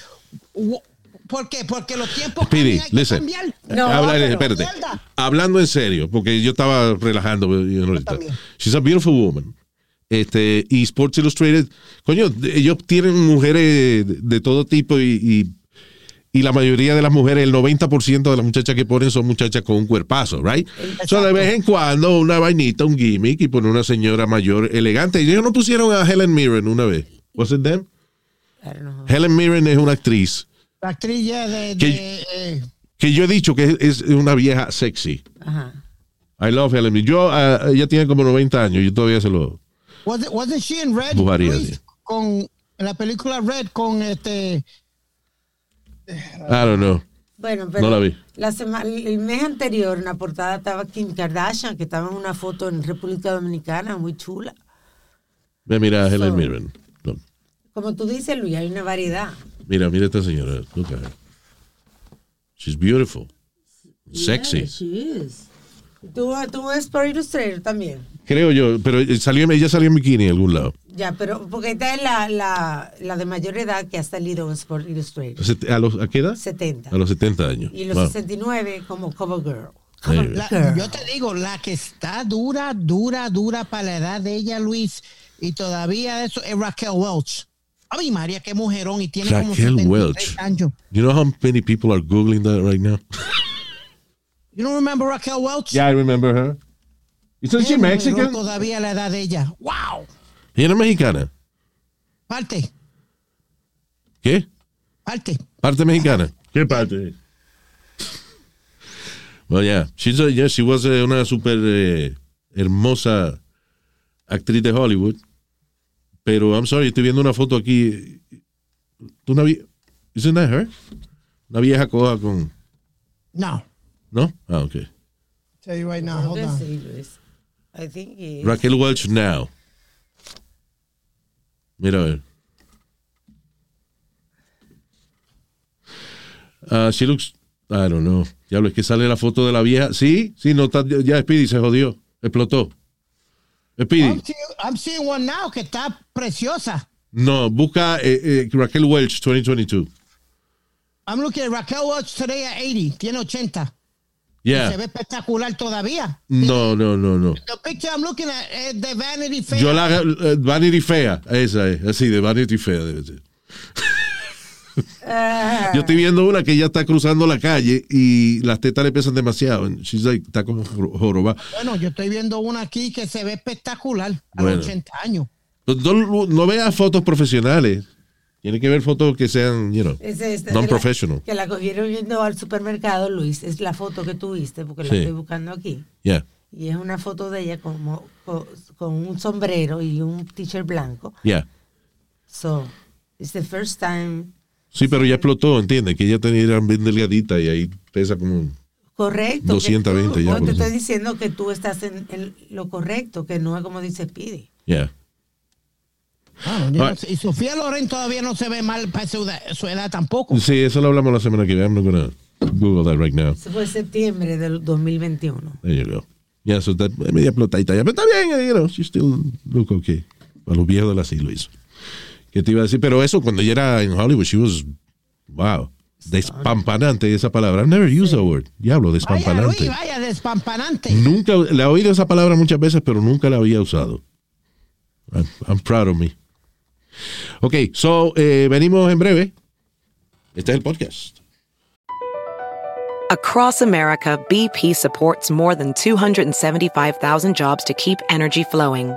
¿por qué? Porque los tiempos Speedy, cambian, hay que listen. cambiar. No, Habla- pero- espérate. Mierda. Hablando en serio, porque yo estaba relajando. ahorita. también. She's a beautiful woman. Este, y Sports Illustrated, coño, ellos tienen mujeres de, todo tipo y, y, y la mayoría de las mujeres, el 90% de las muchachas que ponen son muchachas con un cuerpazo, right? So de vez en cuando una vainita, un gimmick y ponen una señora mayor elegante. Y ellos no pusieron a Helen Mirren una vez. Was it them? I don't know. Helen Mirren es una actriz La actriz ya de... De, eh, que yo he dicho que es, una vieja sexy. Ajá. I love Helen Mirren. Yo, ah, ella tiene como 90 años. Yo todavía se lo. was it- wasn't she in Red? Bujaría, sí. Con en la película Red con este... I don't know. Bueno, pero No la vi. la sema- el mes anterior en la portada estaba Kim Kardashian, que estaba en una foto en República Dominicana, muy chula. Ve, mira a Helen So- Mirren. Look. Como tú dices, Luis, hay una variedad. Mira, mira esta señora. Look at her. She's beautiful. Sexy. Yeah, she is. Tú, tú ves por Illustrator también. Creo yo, pero eh, salió, ella salió en bikini en algún lado. Ya, pero porque esta es la, la, la de mayor edad que ha salido en Sport Illustrator. Set- ¿A, los, ¿A qué edad? 70. A los 70 años. Y los Wow. 69 como cover girl. Cover La- girl. yo te digo, la que está dura, dura, dura para la edad de ella, Luis, y todavía eso es Raquel Welch. Ay, María, qué mujerón, y tiene como Raquel 73 Welch. años. You know how many people are Googling that right now? You don't remember Raquel Welch? Yeah, I remember her. Isn't she Mexican? Todavía la edad de ella. ¡Wow! ¿Ella es mexicana? Parte, ¿Qué? parte. ¿Parte mexicana? ¿Qué parte? Well, yeah. She's a- yeah, she was eh, una super eh, hermosa actriz de Hollywood. Pero, I'm sorry, estoy viendo una foto aquí. ¿Tú una vie- Isn't that her? Una vieja coja con... No. ¿No? Ah, ok. Tell you right now, hold on. I think he is. Raquel Welch now. Mira a ver. Ah, she looks, I don't know. Diablo, es que sale la foto de la vieja. Sí, sí, no está, ya Speedy se jodió. Explotó. Speedy. I'm seeing, one now que está preciosa. No, busca eh, eh, Raquel Welch 2022. I'm looking at Raquel Welch today at 80. Tiene 80. Se Yeah. ve espectacular todavía. No, no, no, no. The picture I'm looking at es de Vanity Fair. Yo la eh, Vanity Fair, esa es, así de Vanity Fair debe ser. Yo estoy viendo una que ya está cruzando la calle y las tetas le pesan demasiado. She's like, está como joro- jorobada. Bueno, yo estoy viendo una aquí que se ve espectacular a Bueno. los 80 años. No, no- no veas fotos profesionales. Tiene que ver fotos que sean, you know, Es esta, non-professional. Que la, que la cogieron yendo al supermercado, Luis. Es la foto que tuviste, porque la Sí. estoy buscando aquí. Yeah, Y es una foto de ella como, con, con un sombrero y un t-shirt blanco. yeah. So, it's the first time. Sí, pero ya explotó, entiende, que ella tenía bien delgadita y ahí pesa como... Correcto. que 220 tú- ya, yo te estoy diciendo que tú estás en, en lo correcto, que no es como dice Speedy. Yeah. Ah, yo no Ah. Y Sofía Loren todavía no se ve mal para su edad, su edad tampoco. Sí, eso lo hablamos la semana que viene. I'm not gonna Google that right now. Eso fue septiembre del 2021. There you go. Yeah, so that, media explotadita ya. Pero está bien, you know, she still look okay. Para los viejos de la siglo hizo. ¿Qué te iba a decir? Pero eso, cuando ella era en Hollywood, she was, wow, despampanante esa palabra. I've never used that word. Diablo, Vaya, despampanante. Luis, vaya, despampanante. Nunca, la he oído esa palabra muchas veces, pero nunca la había usado. I'm, I'm proud of me. Ok, so, eh, venimos en breve. Este es el podcast. Across America, BP supports more than 275,000 jobs to keep energy flowing.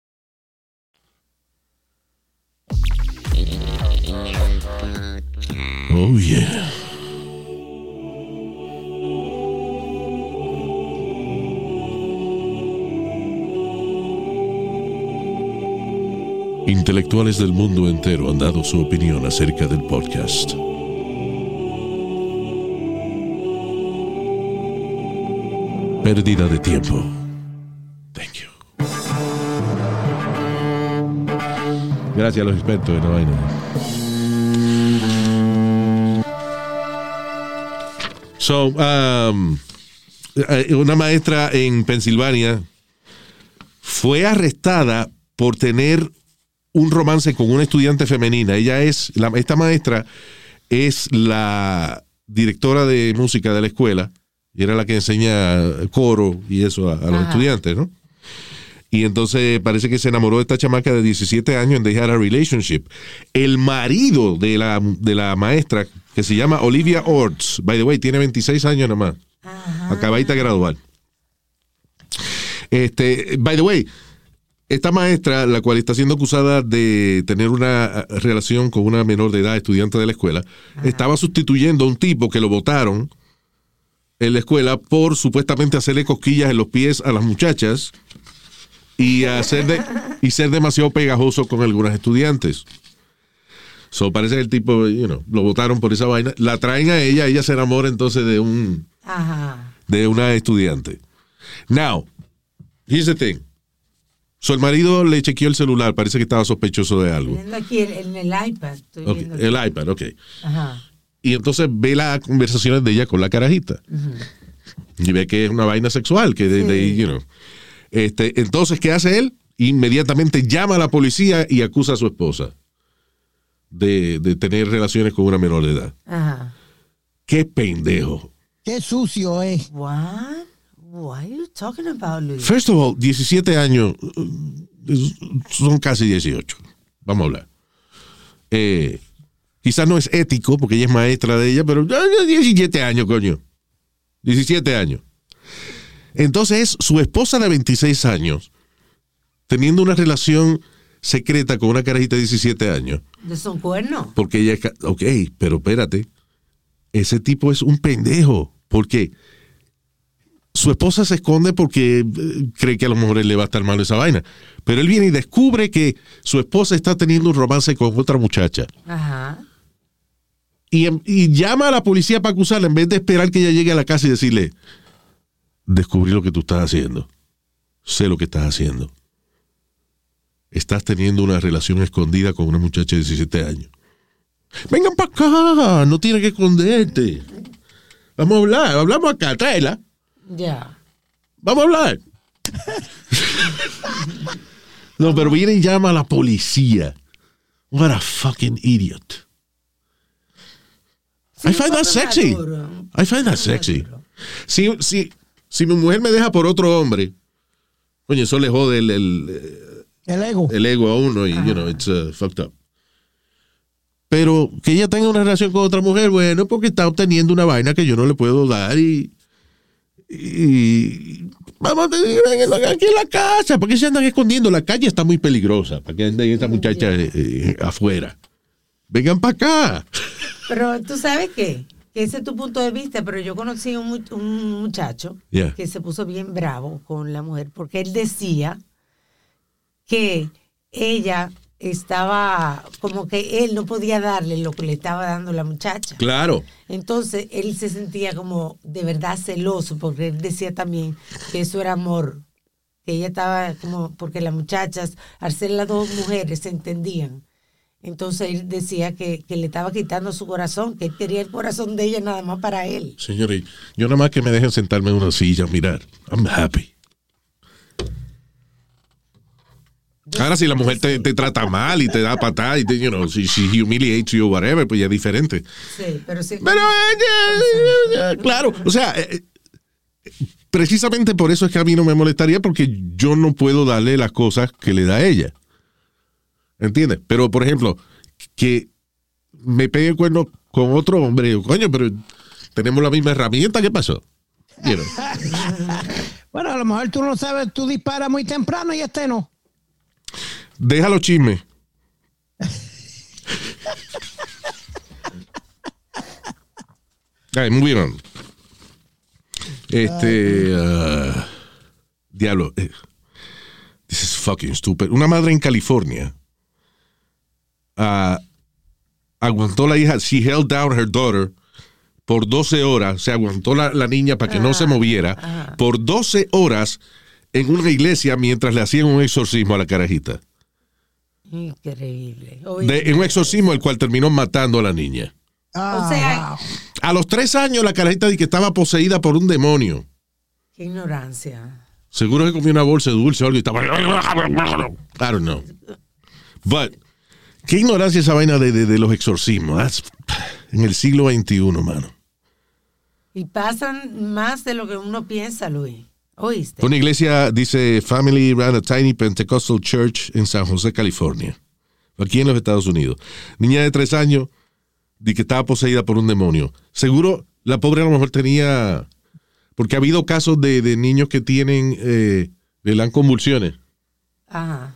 Oh, yeah. Intelectuales del mundo entero han dado su opinión acerca del podcast. pérdida de tiempo. Gracias a los expertos en la vaina. So, um, una maestra en Pensilvania fue arrestada por tener un romance con una estudiante femenina. Ella es, la, esta maestra es la directora de música de la escuela y era la que enseña coro y eso a, a los estudiantes, ¿no? Y entonces parece que se enamoró de esta chamaca de 17 años they had a relationship. El marido de la, de la maestra, que se llama Olivia Orts, by the way, tiene 26 años nada más. Acabadita de graduar. Este, by the way, esta maestra, la cual está siendo acusada de tener una relación con una menor de edad, estudiante de la escuela, estaba sustituyendo a un tipo que lo votaron en la escuela por supuestamente hacerle cosquillas en los pies a las muchachas y hacer de, y ser demasiado pegajoso con algunas estudiantes. So parece que el tipo, you know, lo votaron por esa vaina. La traen a ella, ella se enamora entonces de un Ajá. de una estudiante. Now, here's the thing. So el marido le chequeó el celular, parece que estaba sospechoso de algo. Aquí en, el iPad. Estoy Ok, viendo el iPad, ok. Ajá. Y entonces ve las conversaciones de ella con la carajita. Y ve que es una vaina sexual, que de, de- you know. Este, entonces, ¿qué hace él? Inmediatamente llama a la policía y acusa a su esposa de, de tener relaciones con una menor de edad. Ajá. Qué pendejo. Qué sucio es. What? What are you talking about, Luis? First of all, 17 años eh, son casi 18. Vamos a hablar. Eh, quizás no es ético porque ella es maestra de ella, pero eh, 17 años, coño. 17 años. Entonces es su esposa de 26 años teniendo una relación secreta con una carajita de 17 años. ¿De son cuernos? Porque ella Ok, pero espérate. Ese tipo es un pendejo. Porque su esposa se esconde porque eh, cree que a lo mejor él le va a estar mal esa vaina. Pero él viene y descubre que su esposa está teniendo un romance con otra muchacha. Ajá. Y, em- y llama a la policía para acusarla en vez de esperar que ella llegue a la casa y decirle, descubrí lo que tú estás haciendo. Sé lo que estás haciendo. Estás teniendo una relación escondida con una muchacha de 17 años. Vengan para acá, no tienes que esconderte. Vamos a hablar, hablamos acá, tráela. Ya. Vamos a hablar. no, pero viene y llama a la policía. What a fucking idiot. I find that sexy. I find that sexy. Si, si, si mi mujer me deja por otro hombre, coño, eso le jode el, el, El ego. el ego a uno y, you know, it's uh, fucked up. Pero que ella tenga una relación con otra mujer, bueno, porque está obteniendo una vaina que yo no le puedo dar y. y vamos a tener aquí en la casa. ¿Por qué se andan escondiendo? La calle está muy peligrosa para que anden estas muchachas eh, eh, afuera. Vengan para acá. Pero tú sabes qué? Que ese es tu punto de vista, pero yo conocí un, un muchacho Yeah. que se puso bien bravo con la mujer porque él decía que ella estaba como que él no podía darle lo que le estaba dando la muchacha. Claro. Entonces él se sentía como de verdad celoso porque él decía también que eso era amor, que ella estaba como porque las muchachas, al ser las dos mujeres, se entendían. Entonces él decía que, que le estaba quitando su corazón, que él quería el corazón de ella nada más para él. Señores, yo nada más que me dejen sentarme en una silla a mirar. I'm happy. Ahora, si la mujer te, te trata mal y te da patada y te, you know, si she humiliates you o whatever, pues ya es diferente. Sí, pero sí. Pero, eh, eh, eh, claro, o sea, precisamente por eso es que a mí no me molestaría porque yo no puedo darle las cosas que le da a ella. ¿Entiendes? Pero, por ejemplo, que me pegue el cuerno con otro hombre, coño, pero tenemos la misma herramienta, ¿qué pasó? You know. Bueno, a lo mejor tú no sabes, tú disparas muy temprano y este no. Deja los chismes. Ay, moving on. Este. ah, diablo. eh, This is fucking stupid. Una madre en California ah, aguantó la hija. She held down her daughter por 12 horas, se aguantó la, la niña para que no se moviera, por 12 horas en una iglesia mientras le hacían un exorcismo a la carajita. Increíble. De, en un exorcismo el cual terminó matando a la niña. Ah, O sea, wow. A los tres años la carajita di que estaba poseída por un demonio. qué ignorancia. Seguro que comió una bolsa de dulce o algo y estaba... I don't know. But, qué ignorancia esa vaina de, de- de los exorcismos. That's- en el siglo XXI, mano. Y pasan más de lo que uno piensa, Luis. ¿Oíste? Una iglesia, dice, Family ran a tiny Pentecostal church en San José, California. Aquí en los Estados Unidos. Niña de tres años, que estaba poseída por un demonio. Seguro la pobre a lo mejor tenía... Porque ha habido casos de, de niños que tienen... Eh, le dan convulsiones. Ajá.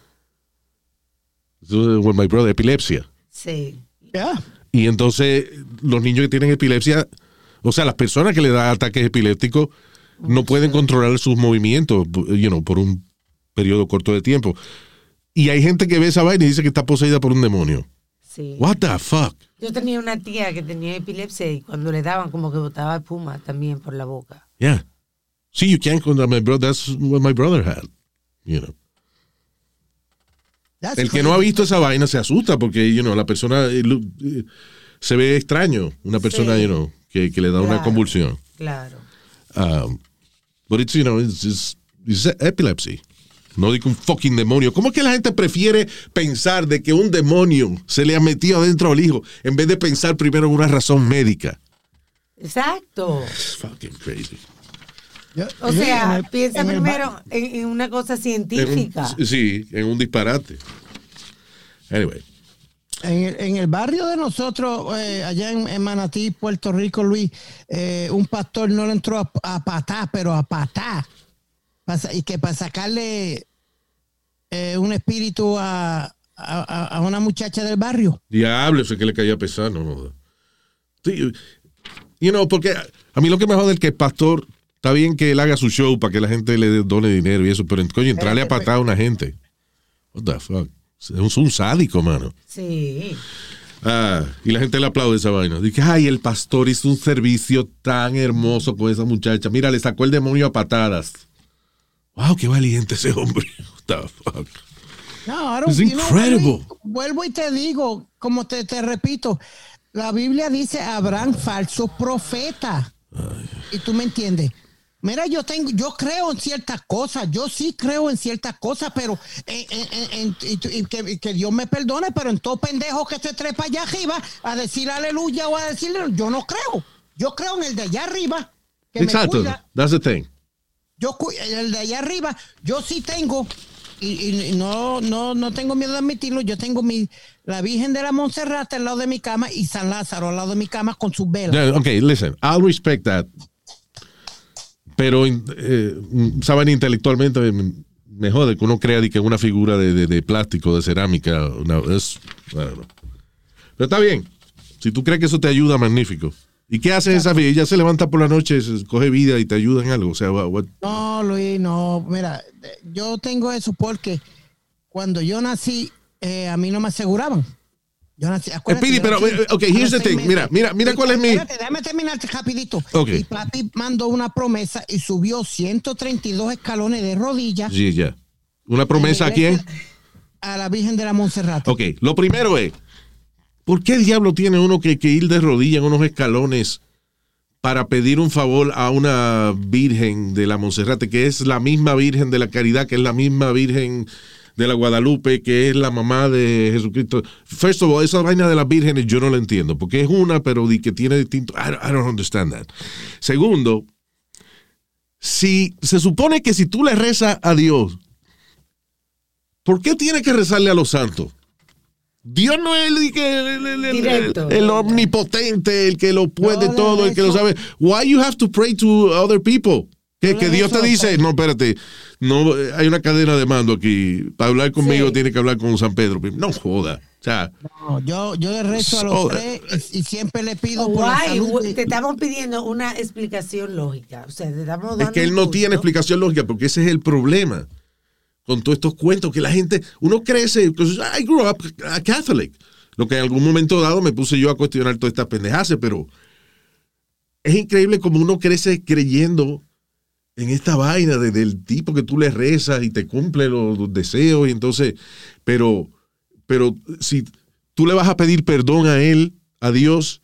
Eso, With my brother, epilepsia. Sí. Yeah. Y entonces los niños que tienen epilepsia, o sea, las personas que le dan ataques epilépticos no pueden controlar sus movimientos, you know, por un periodo corto de tiempo. Y hay gente que ve esa vaina y dice que está poseída por un demonio. Sí. What the fuck? Yo tenía una tía que tenía epilepsia y cuando le daban como que botaba espuma también por la boca. Yeah. See, you can't control my brother. That's what my brother had. You know. That's El que no ha visto esa vaina se asusta porque, you know, la persona eh, eh, se ve extraño. Una persona, Sí. you know, que, que le da una convulsión. Claro. Um, but it's, you know, it's, it's- it's epilepsy. No digo un fucking demonio. ¿Cómo es que la gente prefiere pensar de que un demonio se le ha metido adentro al hijo en vez de pensar primero en una razón médica? Exacto. It's fucking crazy. O sea, el- piensa en primero en, en una cosa En un- científica. sí, en un disparate. Anyway. En el, en el barrio de nosotros, eh, allá en, en Manatí, Puerto Rico, Luis, eh, un pastor no le entró a, a patá, pero a patá. Y que para sacarle eh, un espíritu a, a- una muchacha del barrio. Diablo, eso es que le caía pesado, no joda. Sí, You know, porque a- a mí lo que me jode es que el pastor, está bien que él haga su show para que la gente le done dinero y eso, pero coño, entrarle a patada a una gente. What the fuck? Es un, sádico, mano. Sí. Ah, y la gente le aplaude esa vaina. Dice, ay, el pastor hizo un servicio tan hermoso con esa muchacha. Mira, le sacó el demonio a patadas. Wow, qué valiente ese hombre. What the fuck? No, It's incredible. Luis, vuelvo y te digo, como te, te repito, la Biblia dice habrán falsos profetas. Y tú me entiendes. Mira, yo tengo, yo creo en ciertas cosas, yo sí creo en ciertas cosas, pero en- en- en- en- y, y que, que Dios me perdone, pero en todo pendejo que se trepa allá arriba a decir aleluya o a decirle, yo no creo. Yo creo en el de allá arriba, que me Exacto. cuida, That's the thing. yo el de allá arriba, yo sí tengo, y, y- no, no, no tengo miedo de admitirlo, yo tengo mi, la Virgen de la Monserrate al lado de mi cama y San Lázaro al lado de mi cama con sus velas. Yeah, okay, listen, I'll respect that. Pero eh, saben intelectualmente me, jode que uno crea que una figura de, de- de plástico, de cerámica, una- es. Pero está bien. Si tú crees que eso te ayuda, magnífico. ¿Y qué hace esa vida? Ella se levanta por la noche, coge vida y te ayuda en algo. O sea, what- No, Luis, no, mira, eh, yo tengo eso porque cuando yo nací, eh, a mí no me aseguraban. Yo nací, acuérdate, Speedy, pero, eh, ok, here's the thing. Mira, mira, mira cuál es mi- Espérate, déjame terminar rapidito. Ok. Y papi mandó una promesa y subió 132 escalones de rodillas Sí, ya. ¿Una promesa a quién? a la Virgen de la Monserrate. Ok, lo primero es, ¿por qué diablo tiene uno que, que ir de rodillas en unos escalones para pedir un favor a una virgen de la Monserrate, que es la misma virgen de la caridad, que es la misma virgen de la Guadalupe, que es la mamá de Jesucristo? First of all, esa vaina de las vírgenes yo no la entiendo, porque es una, pero di que tiene distinto. I don't, I don't understand that. Segundo, si se supone que si tú le rezas a Dios, ¿por qué tiene que rezarle a los santos? Dios no es el, el- el- omnipotente, el que lo puede todo, el que lo sabe. Why you have to pray to other people? Que, que Dios te dice, no, espérate, no, eh, hay una cadena de mando aquí. Para hablar conmigo Sí. tiene que hablar con San Pedro. No joda. O sea, No, yo, yo le rezo a los So- tres y, y siempre le pido por la Guay, salud de- te estamos pidiendo una explicación lógica. O sea, te estamos dando es que él no punto. tiene explicación lógica, porque ese es el problema. Con todos estos cuentos que la gente, uno crece, because I grew up a Catholic. Lo que en algún momento dado me puse yo a cuestionar todas estas pendejadas, pero es increíble como uno crece creyendo en esta vaina de- del tipo que tú le rezas y te cumple los, los deseos y entonces, pero, pero si tú le vas a pedir perdón a él, a Dios,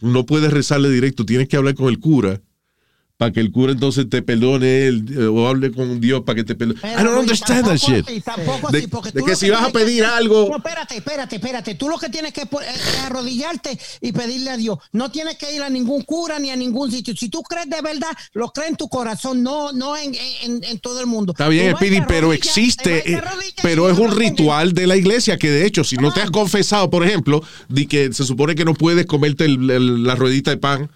no puedes rezarle directo, tienes que hablar con el cura para que el cura entonces te perdone él eh, o hable con Dios para que te perdone. Pero, I don't understand that tampoco shit. así, tampoco De- así, porque de que si vas a pedir algo- No, espérate, espérate, espérate. Tú lo que tienes que es es arrodillarte y pedirle a Dios. No tienes que ir a ningún cura ni a ningún sitio. Si tú crees de verdad, lo crees en tu corazón, no, no en, en- en todo el mundo. Está bien, Speedy, pero existe, te eh, pero es un ritual de la iglesia que de hecho, si no te has confesado, por ejemplo, de que se supone que no puedes comerte el- el- la ruedita de pan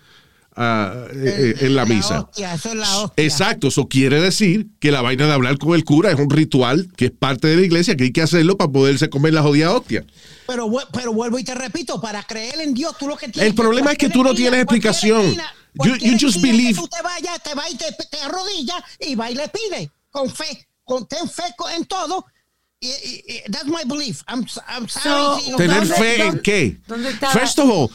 ah, eh, eh, en la misa. hostia, eso es la hostia. Exacto, eso quiere decir que la vaina de hablar con el cura es un ritual que es parte de la iglesia, que hay que hacerlo para poderse comer la jodida hostia. Pero, pero vuelvo y te repito, para creer en Dios, tú lo que tienes El problema es que tú no tienes explicación. You- you just believe- Que tú te vayas, te vas y te, te arrodillas y va y le pide con fe, con ten fe en todo. That's my belief. I'm, I'm sorry. So, ¿Tener ¿Dónde- fe en qué? dónde está- First of all,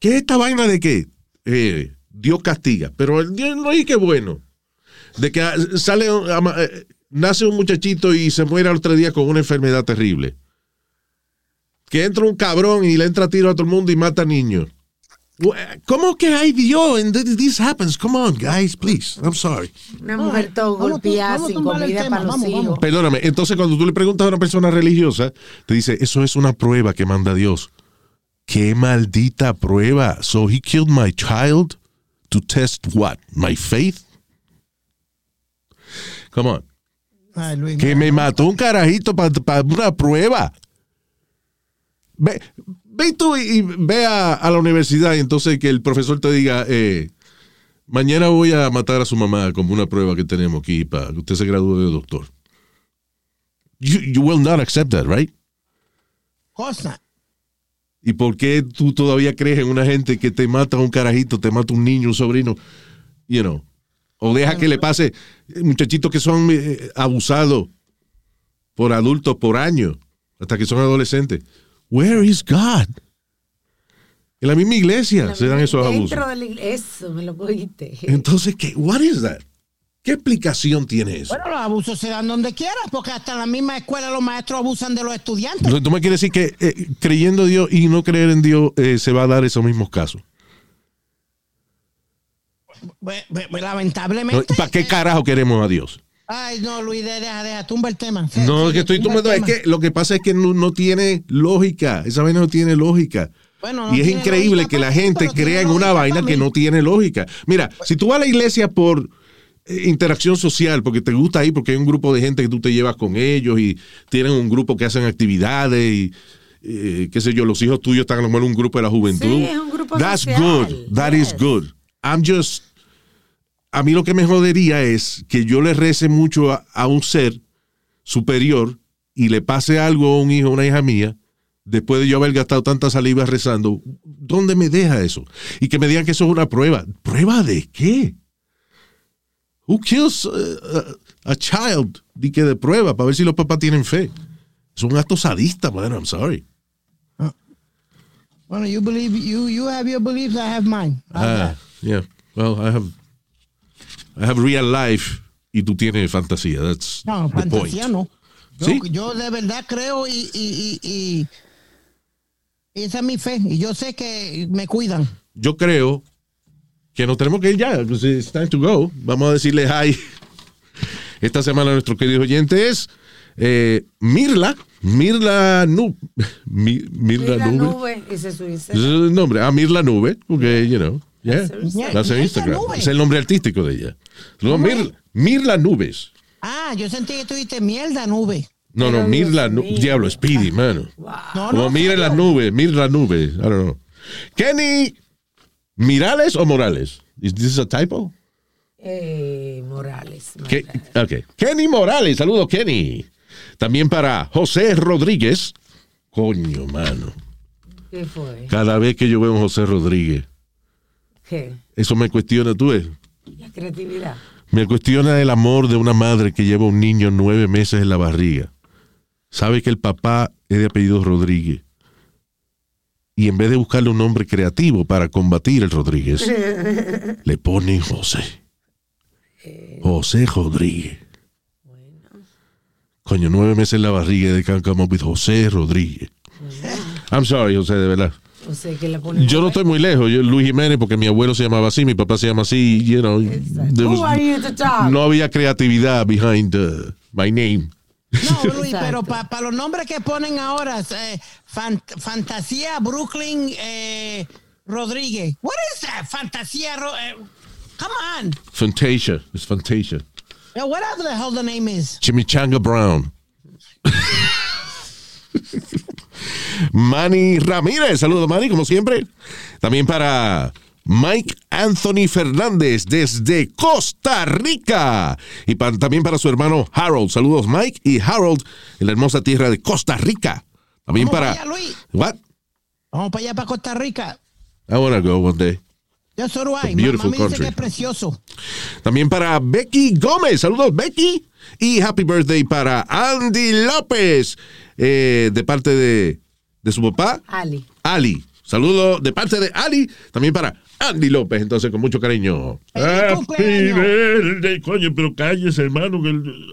¿qué es esta vaina de que eh, Dios castiga? Pero el Dios no es que bueno. De que ah, sale, un- ama- eh, nace un muchachito y se muere al otro día con una enfermedad terrible. Que entra un cabrón y le entra tiro a todo el mundo y mata niños. ¿Cómo que hay Dios? And th- this happens. Come on, guys, please. I'm sorry. Una mujer todo a- golpeada a sin comida tema, para los vamos, hijos. vamos. Perdóname, entonces cuando tú le preguntas a una persona religiosa, te dice, eso es una prueba que manda Dios. Qué maldita prueba. So he killed my child to test what? My faith? Come on. Ay, Luis, Que me mató un carajito para una prueba. Ve, ve tú y, y ve a, a la universidad y entonces que el profesor te diga, eh, mañana voy a matar a su mamá como una prueba que tenemos aquí para que usted se gradúe de doctor. You, you will not accept that, right? cosa. ¿Y por qué tú todavía crees en una gente que te mata a un carajito, te mata un niño, un sobrino? You know. O deja que le pase eh, muchachitos que son eh, abusados por adultos por años, hasta que son adolescentes. Where is God? En la misma iglesia se dan esos abusos. Dentro de la iglesia. Eso, me lo cogiste. Entonces, ¿qué? What is that? ¿Qué explicación tiene eso? Bueno, los abusos se dan donde quiera, porque hasta en la misma escuela los maestros abusan de los estudiantes. Entonces, ¿Tú me quieres decir que eh, creyendo en Dios y no creer en Dios eh, se va a dar esos mismos casos? Pues, pues, pues, lamentablemente. ¿Para qué carajo queremos a Dios? Ay, no, Luis, deja, deja, tumba el tema. No, es que estoy tumba el tomando. Es que lo que pasa es que no, no tiene lógica. Esa vaina no tiene lógica. Bueno, no y es increíble que la mí, gente crea en una vaina que no tiene lógica. Mira, si tú vas a la iglesia por interacción social, porque te gusta ir, porque hay un grupo de gente que tú te llevas con ellos y tienen un grupo que hacen actividades y eh, qué sé yo, los hijos tuyos están a lo mejor en un grupo de la juventud. Sí, es un grupo That's social. good. That is good. I'm just a mí lo que me jodería es que yo le rece mucho a, a un ser superior y le pase algo a un hijo o una hija mía, después de yo haber gastado tanta saliva rezando, ¿dónde me deja eso? Y que me digan que eso es una prueba. ¿Prueba de qué? Who kills uh, a, a child? Di que de prueba, para ver si los papás tienen fe. Es un acto sadista, man, I'm sorry. Bueno, you believe, you, you have your beliefs, I have mine. Ah, yeah. Well, I have, I have real life y tú tienes fantasía. That's No, the fantasía point. no. Yo, ¿Sí? yo de verdad creo y, y, y, y- y esa es mi fe. Y yo sé que me cuidan. Yo creo que nos tenemos que ir ya. pues, It's time to go. Vamos a decirle hi. Esta semana nuestro querido oyente es eh, Mirla. Mirla Nube. Mirla Mira la Nube. nube, ese es su Ese Instagram. es el nombre. Ah, Mirla Nube. Porque, you know. Yeah. That's her Mirla Instagram. Nube. Es el nombre artístico de ella. No, ¿Cómo Mirla, Mirla Nubes. Ah, yo sentí que tú dijiste mierda nube. No, no, Mirla Nube. Diablo, Speedy, mano. No, Como no, mira las nubes, mira las nubes. I don't know. Kenny, ¿Mirales o Morales? Is this a typo? Eh, Morales. Ke- okay. Kenny Morales, saludos Kenny. También para José Rodríguez. Coño, mano. ¿Qué fue? Cada vez que yo veo a José Rodríguez, ¿Qué? eso me cuestiona, tú ves. La creatividad. Me cuestiona el amor de una madre que lleva un niño nueve meses en la barriga. Sabe que el papá es de apellido Rodríguez. Y en vez de buscarle un nombre creativo para combatir el Rodríguez, le ponen José. José Rodríguez. Coño, nueve meses en la barriga de Can Come Up with José Rodríguez. I'm sorry, José, de verdad. O sea, que ponen Yo no estoy muy lejos. Yo, Luis Jiménez, porque mi abuelo se llamaba así, mi papá se llama así, you know. was- Who are you to talk? no había creatividad behind uh, my name. No, Luis, Exacto. pero para los nombres que ponen ahora, eh, fan- Fantasía Brooklyn eh, Rodríguez. What is that? Fantasía. Ro- eh, come on. Fantasia. It's Fantasia. Yeah, whatever the hell the name is. Chimichanga Brown. Manny Ramírez, saludos Manny, como siempre. También para Mike Anthony Fernández desde Costa Rica. Y pa- también para su hermano Harold. Saludos Mike y Harold en la hermosa tierra de Costa Rica. También Vamos para... para allá, Luis. What? Vamos para allá, para Costa Rica. I wanna go one day. Yo soy Uruguay. beautiful Mamá me dice country. que es precioso. También para Becky Gómez. Saludos, Becky. Y happy birthday para Andy López. eh, de parte de, de su papá, Ali. Ali. Saludos de parte de Ali. También para Andy López. Entonces, con mucho cariño. ¡Feliz Happy cumpleaños! birthday, coño, pero cállese, hermano, que el-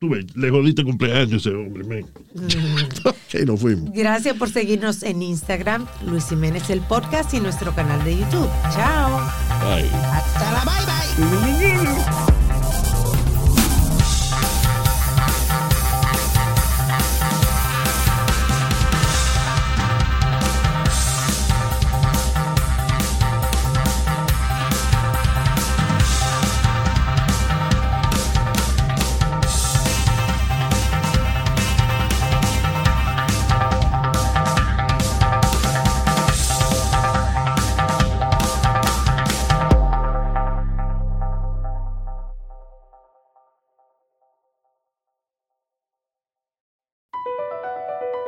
tú ves, le jodiste cumpleaños ese hombre, men. ok, nos fuimos. Gracias por seguirnos en Instagram, Luis Jiménez el podcast y nuestro canal de YouTube. Chao. Ay. Hasta la bye bye.